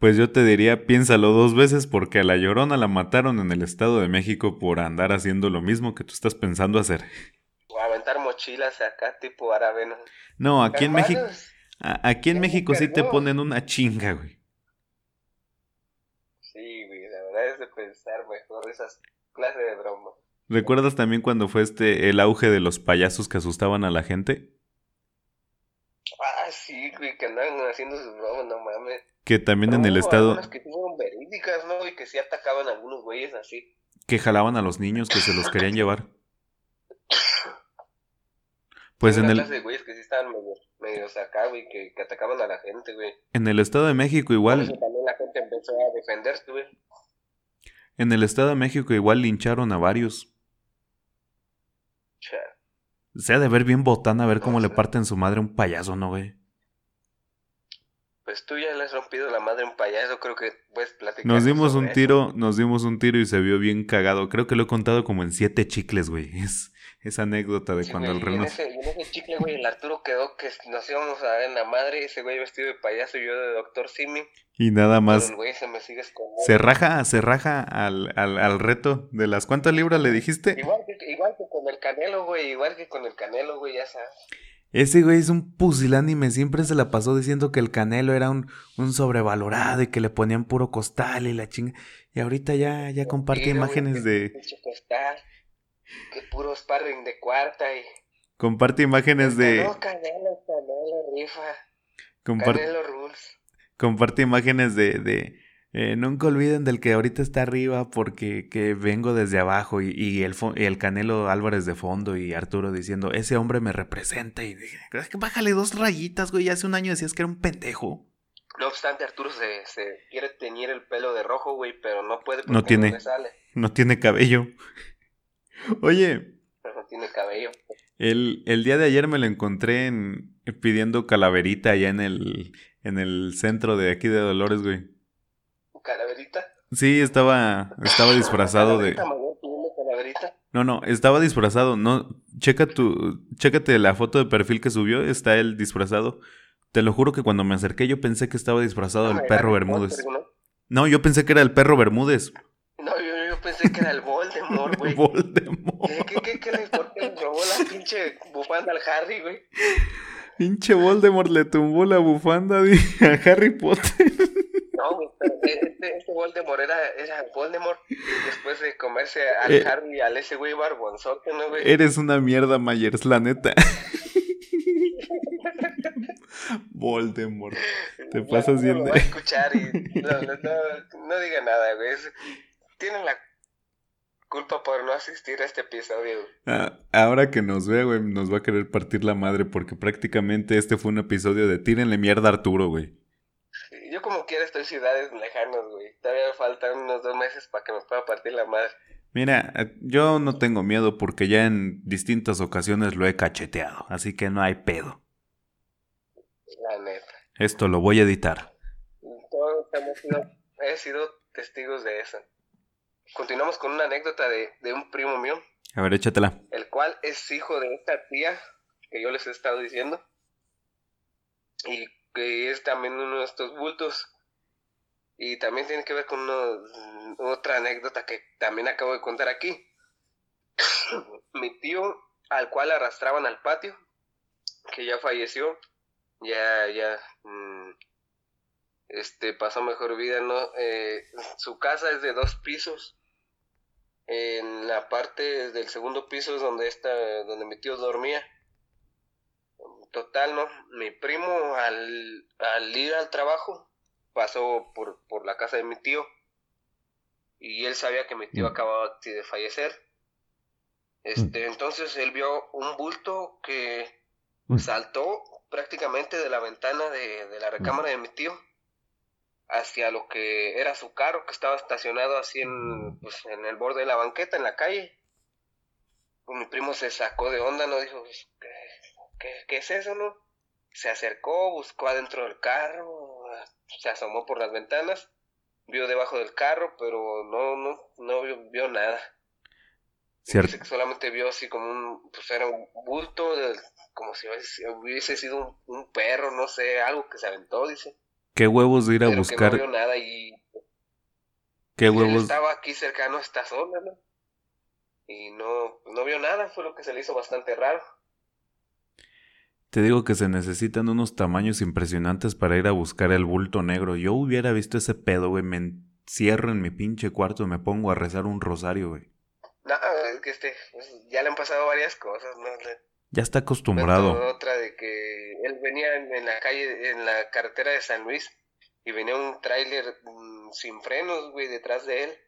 Pues yo te diría, piénsalo dos veces porque a la llorona la mataron en el Estado de México por andar haciendo lo mismo que tú estás pensando hacer aventar mochilas acá tipo árabe, ¿no? No, aquí en México. Aquí en México sí te ponen una chinga, güey. Sí, güey, la verdad es de pensar mejor esas clases de bromas. ¿Recuerdas también cuando fue este el auge de los payasos que asustaban a la gente? Ah, sí, güey, que andaban haciendo sus bromas, no mames. Que también en el estado. que fueron verídicas, ¿no? Y que sí atacaban a algunos güeyes así. Que jalaban a los niños, que se los querían llevar. Pues en el... De güeyes que sí estaban medio, acá, güey, que, atacaban a la gente, güey. En el Estado de México igual... también la gente empezó a defenderse, güey. En el Estado de México igual lincharon a varios. Se ha de ver bien botana a ver cómo le parten su madre a un payaso, ¿no, güey? Pues tú ya le has rompido la madre a un payaso, creo que puedes platicar. Nos dimos un tiro, nos dimos un tiro y se vio bien cagado. Creo que lo he contado como en siete chicles, güey. Es, esa anécdota de cuando el reno. En ese, en ese chicle, güey, el Arturo quedó que nos íbamos a ver en la madre, ese güey vestido de payaso y yo de doctor Simi. Y nada más. güey se me sigue Se raja, se raja al, al, al, reto de las cuántas libras le dijiste. Igual que, igual que con el canelo, güey, igual que con el canelo, güey, ya sabes. Ese güey es un pusilánime, siempre se la pasó diciendo que el canelo era un, un sobrevalorado y que le ponían puro costal y la chinga. Y ahorita ya, ya comparte imágenes de. Que puro sparring de cuarta y... Comparte imágenes de... No, Canelo, Canelo, rifa. Canelo rules. Comparte imágenes de... de eh, nunca olviden del que ahorita está arriba porque que vengo desde abajo y, y el, el Canelo Álvarez de fondo y Arturo diciendo, ese hombre me representa y dije, bájale dos rayitas, güey, hace un año decías que era un pendejo. No obstante, Arturo se, se quiere teñir el pelo de rojo, güey, pero no puede porque no tiene, no, sale. no tiene cabello. Oye. Tiene cabello. El, el, día de ayer me lo encontré en, pidiendo calaverita allá en el, en el centro de aquí de Dolores, güey. ¿Calaverita? Sí, estaba, estaba disfrazado de... Calaverita? No, no, estaba disfrazado. No, checa tu, chécate la foto de perfil que subió, está él disfrazado. Te lo juro que cuando me acerqué yo pensé que estaba disfrazado del perro Bermúdez. No, yo pensé que era el perro Bermúdez. Pensé que era el Voldemort, güey. Voldemort. ¿Qué, qué, qué, le le robó la pinche bufanda al Harry, güey? Pinche Voldemort le tumbó la bufanda a Harry Potter. No, güey, pero este, este Voldemort era, era Voldemort después de comerse al eh, Harry y al ese güey barbonzote, ¿no, güey? Eres una mierda, Myers, la neta. Voldemort. Te pasas bien. No no, no, no, diga nada, güey. Tienen la culpa por no asistir a este episodio. Ah, ahora que nos ve, güey, nos va a querer partir la madre porque prácticamente este fue un episodio de tírenle mierda a Arturo, güey. yo como quiera estoy ciudades lejanas, güey. Todavía faltan unos dos meses para que me pueda partir la madre. Mira, eh, yo no tengo miedo porque ya en distintas ocasiones lo he cacheteado, así que no hay pedo. La neta. Esto lo voy a editar. Todos hemos sido, he sido testigos de eso. Continuamos con una anécdota de, de un primo mío. A ver, échatela. El cual es hijo de esta tía que yo les he estado diciendo. Y que es también uno de estos bultos. Y también tiene que ver con otra anécdota que también acabo de contar aquí. Mi tío, al cual arrastraban al patio, que ya falleció, ya, ya, mm, este, pasó mejor vida, ¿no? Eh, su casa es de dos pisos. En la parte del segundo piso es donde está, donde mi tío dormía. Total, ¿no? Mi primo al, al ir al trabajo pasó por, por la casa de mi tío y él sabía que mi tío mm. acababa de fallecer. Este, mm. entonces él vio un bulto que mm. saltó prácticamente de la ventana de, de la recámara de mi tío hacia lo que era su carro que estaba estacionado así en, pues, en el borde de la banqueta, en la calle. mi primo se sacó de onda, no dijo, pues, ¿qué, qué, es eso, no? Se acercó, buscó adentro del carro, se asomó por las ventanas, vio debajo del carro, pero no, no, no vio, nada. Cierto. solamente vio así como un, pues era un bulto, como si hubiese sido un, un perro, no sé, algo que se aventó, dice. ¿Qué huevos de ir a buscar? Que no vio nada y. ¿Qué huevos? estaba aquí cercano a esta zona, ¿no? Y no, no vio nada, fue lo que se le hizo bastante raro. Te digo que se necesitan unos tamaños impresionantes para ir a buscar el bulto negro. Yo hubiera visto ese pedo, güey. Me encierro en mi pinche cuarto y me pongo a rezar un rosario, güey. No, es que este, pues, ya le han pasado varias cosas, ¿no? Ya está acostumbrado. Otra de que él venía en, la calle, en la carretera de San Luis, y venía un tráiler mm, sin frenos, güey, detrás de él.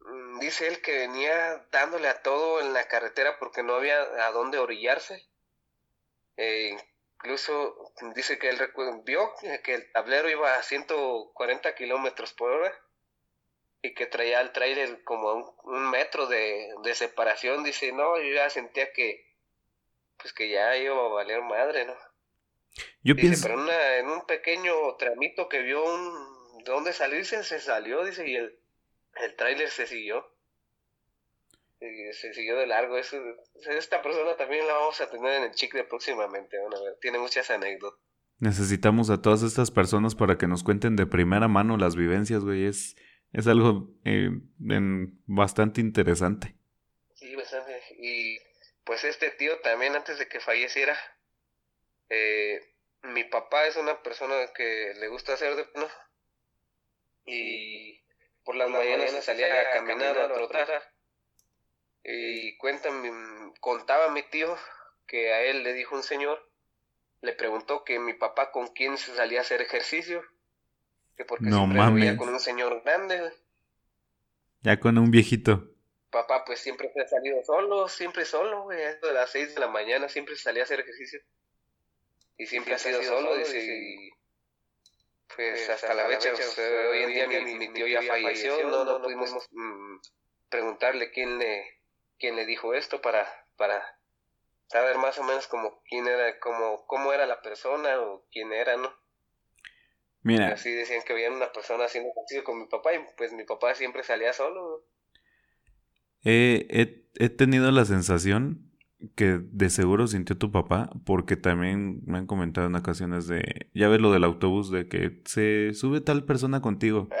Mm, dice él que venía dándole a todo en la carretera porque no había a dónde orillarse. Eh, incluso dice que él vio que el tablero iba a 140 kilómetros por hora y que traía el trailer como un, metro de, separación. Dice, no, yo ya sentía que, pues que ya iba a valer madre, ¿no? Yo dice, pero en un pequeño tramito que vio un, de dónde salirse, se salió, dice, y el, el tráiler se siguió. se siguió de largo. Eso, esta persona también la vamos a tener en el chicle próximamente. tiene muchas anécdotas. Necesitamos a todas estas personas para que nos cuenten de primera mano las vivencias, güey. Es, es algo eh, bastante interesante. Sí, bastante. Y pues este tío también antes de que falleciera, eh, mi papá es una persona que le gusta hacer de... ¿no? Y por las mañanas se salía a caminar, a trotar. Y cuentan, contaba mi tío que a él le dijo un señor, le preguntó que mi papá con quién se salía a hacer ejercicio, que porque no siempre mames. con un señor grande. Ya con un viejito. Papá pues siempre ha salido solo, siempre solo, güey, a las seis de la mañana siempre salía a hacer ejercicio. Y siempre, ha sido, solo, dice, pues, hasta, la fecha, hoy en día mi, tío ya falleció, no, no, pudimos mm, preguntarle quién le, quién le dijo esto para, para saber más o menos como quién era, como, cómo era la persona o quién era, ¿no? Mira. Así decían que había una persona haciendo ejercicio con mi papá y pues mi papá siempre salía solo. He, he tenido la sensación que de seguro sintió tu papá, porque también me han comentado en ocasiones de, ya ves lo del autobús, de que se sube tal persona contigo. Ah,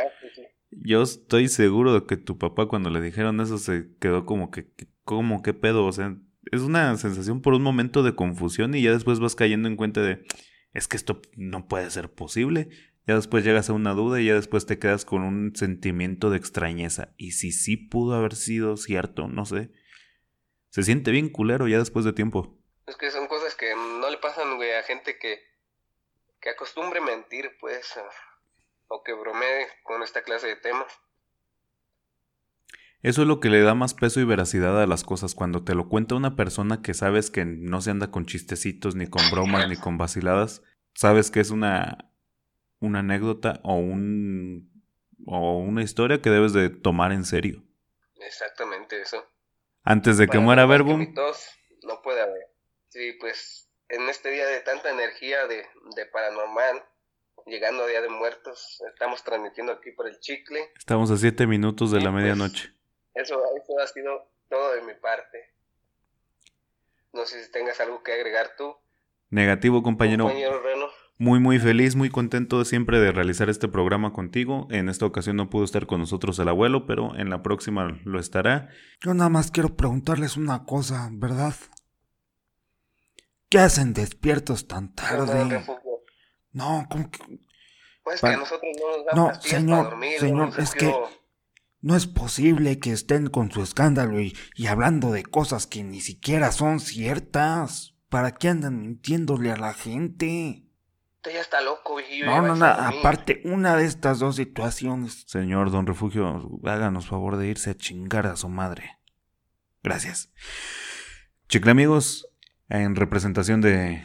Yo estoy seguro de que tu papá cuando le dijeron eso se quedó como que, como qué pedo, o sea, es una sensación por un momento de confusión y ya después vas cayendo en cuenta de, es que esto no puede ser posible. Ya después llegas a una duda y ya después te quedas con un sentimiento de extrañeza. Y si sí pudo haber sido cierto, no sé se siente bien culero ya después de tiempo. Es que son cosas que no le pasan, güey, a gente que, que acostumbre mentir, pues, o que bromee con esta clase de temas. Eso es lo que le da más peso y veracidad a las cosas cuando te lo cuenta una persona que sabes que no se anda con chistecitos, ni con bromas, ni con vaciladas. Sabes que es una, una anécdota o, un, o una historia que debes de tomar en serio. Exactamente eso. Antes de que muera Verbum. No puede haber. Sí, pues en este día de tanta energía de, de paranormal, llegando a Día de Muertos, estamos transmitiendo aquí por el chicle. Estamos a siete minutos de la pues, medianoche. Eso, eso ha sido todo de mi parte. No sé si tengas algo que agregar tú. Negativo, compañero. Compañero Reno. Muy, muy feliz, muy contento siempre de realizar este programa contigo. En esta ocasión no pudo estar con nosotros el abuelo, pero en la próxima lo estará. Yo nada más quiero preguntarles una cosa, ¿verdad? ¿Qué hacen despiertos tan tarde? No, ¿cómo que? Pues que nosotros no nos no, señor, dormir, señor, es que no es posible que estén con su escándalo y, y hablando de cosas que ni siquiera son ciertas. ¿Para qué andan mintiéndole a la gente? Ya está loco, No, no, no, aparte, una de estas dos situaciones. Señor Don Refugio, háganos favor de irse a chingar a su madre. Gracias. Chicle amigos, en representación de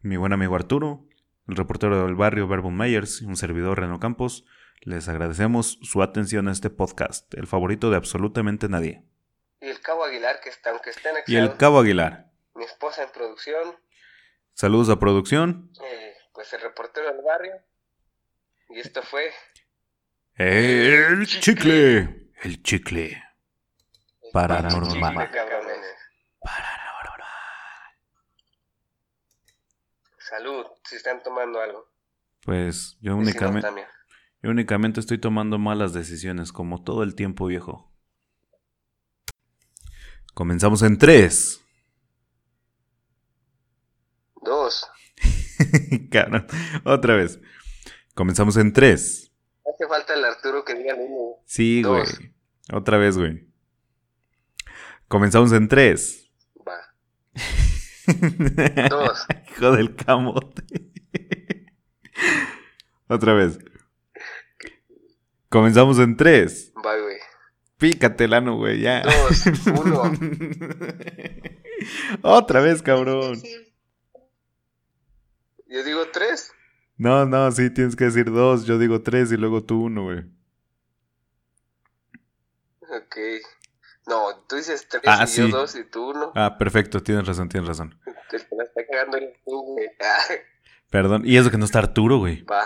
mi buen amigo Arturo, el reportero del barrio Verbum Meyers y un servidor Reno Campos, les agradecemos su atención a este podcast, el favorito de absolutamente nadie. Y el Cabo Aguilar, que está, aunque esté en Y el Cabo Aguilar. Mi esposa en producción. Saludos a producción. Eh, pues el reportero del barrio. Y esto fue. El chicle. El chicle. Paranormal. Paranormal. Salud, si están tomando algo. Pues yo únicamente. Yo únicamente estoy tomando malas decisiones, como todo el tiempo viejo. Comenzamos en 3. 2. Otra vez. Comenzamos en tres Hace falta el Arturo que diga uno. Sí, güey. Otra vez, güey. Comenzamos en tres Va. 2. Hijo del camote. Otra vez. Comenzamos en tres Va, güey. Pícate el güey, ya. 2, 1. Otra vez, cabrón. Yo digo tres. No, no, sí, tienes que decir dos. Yo digo tres y luego tú uno, güey. Ok. No, tú dices tres Ah, y sí. yo dos y tú uno. Ah, perfecto, tienes razón, tienes razón. Te la está cagando el güey. Ah, Perdón. Y eso que no está Arturo, güey. Va.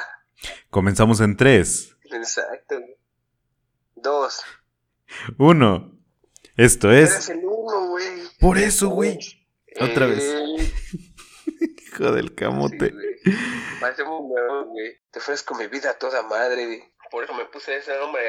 Comenzamos en tres. Exacto. güey. Dos. Uno. Esto Eres es. el uno, güey. Por eso, güey. Otra vez. Hijo del sí, camote. güey. Parecemos nuevos, güey. Te ofrezco mi vida a toda madre. Por eso me puse ese nombre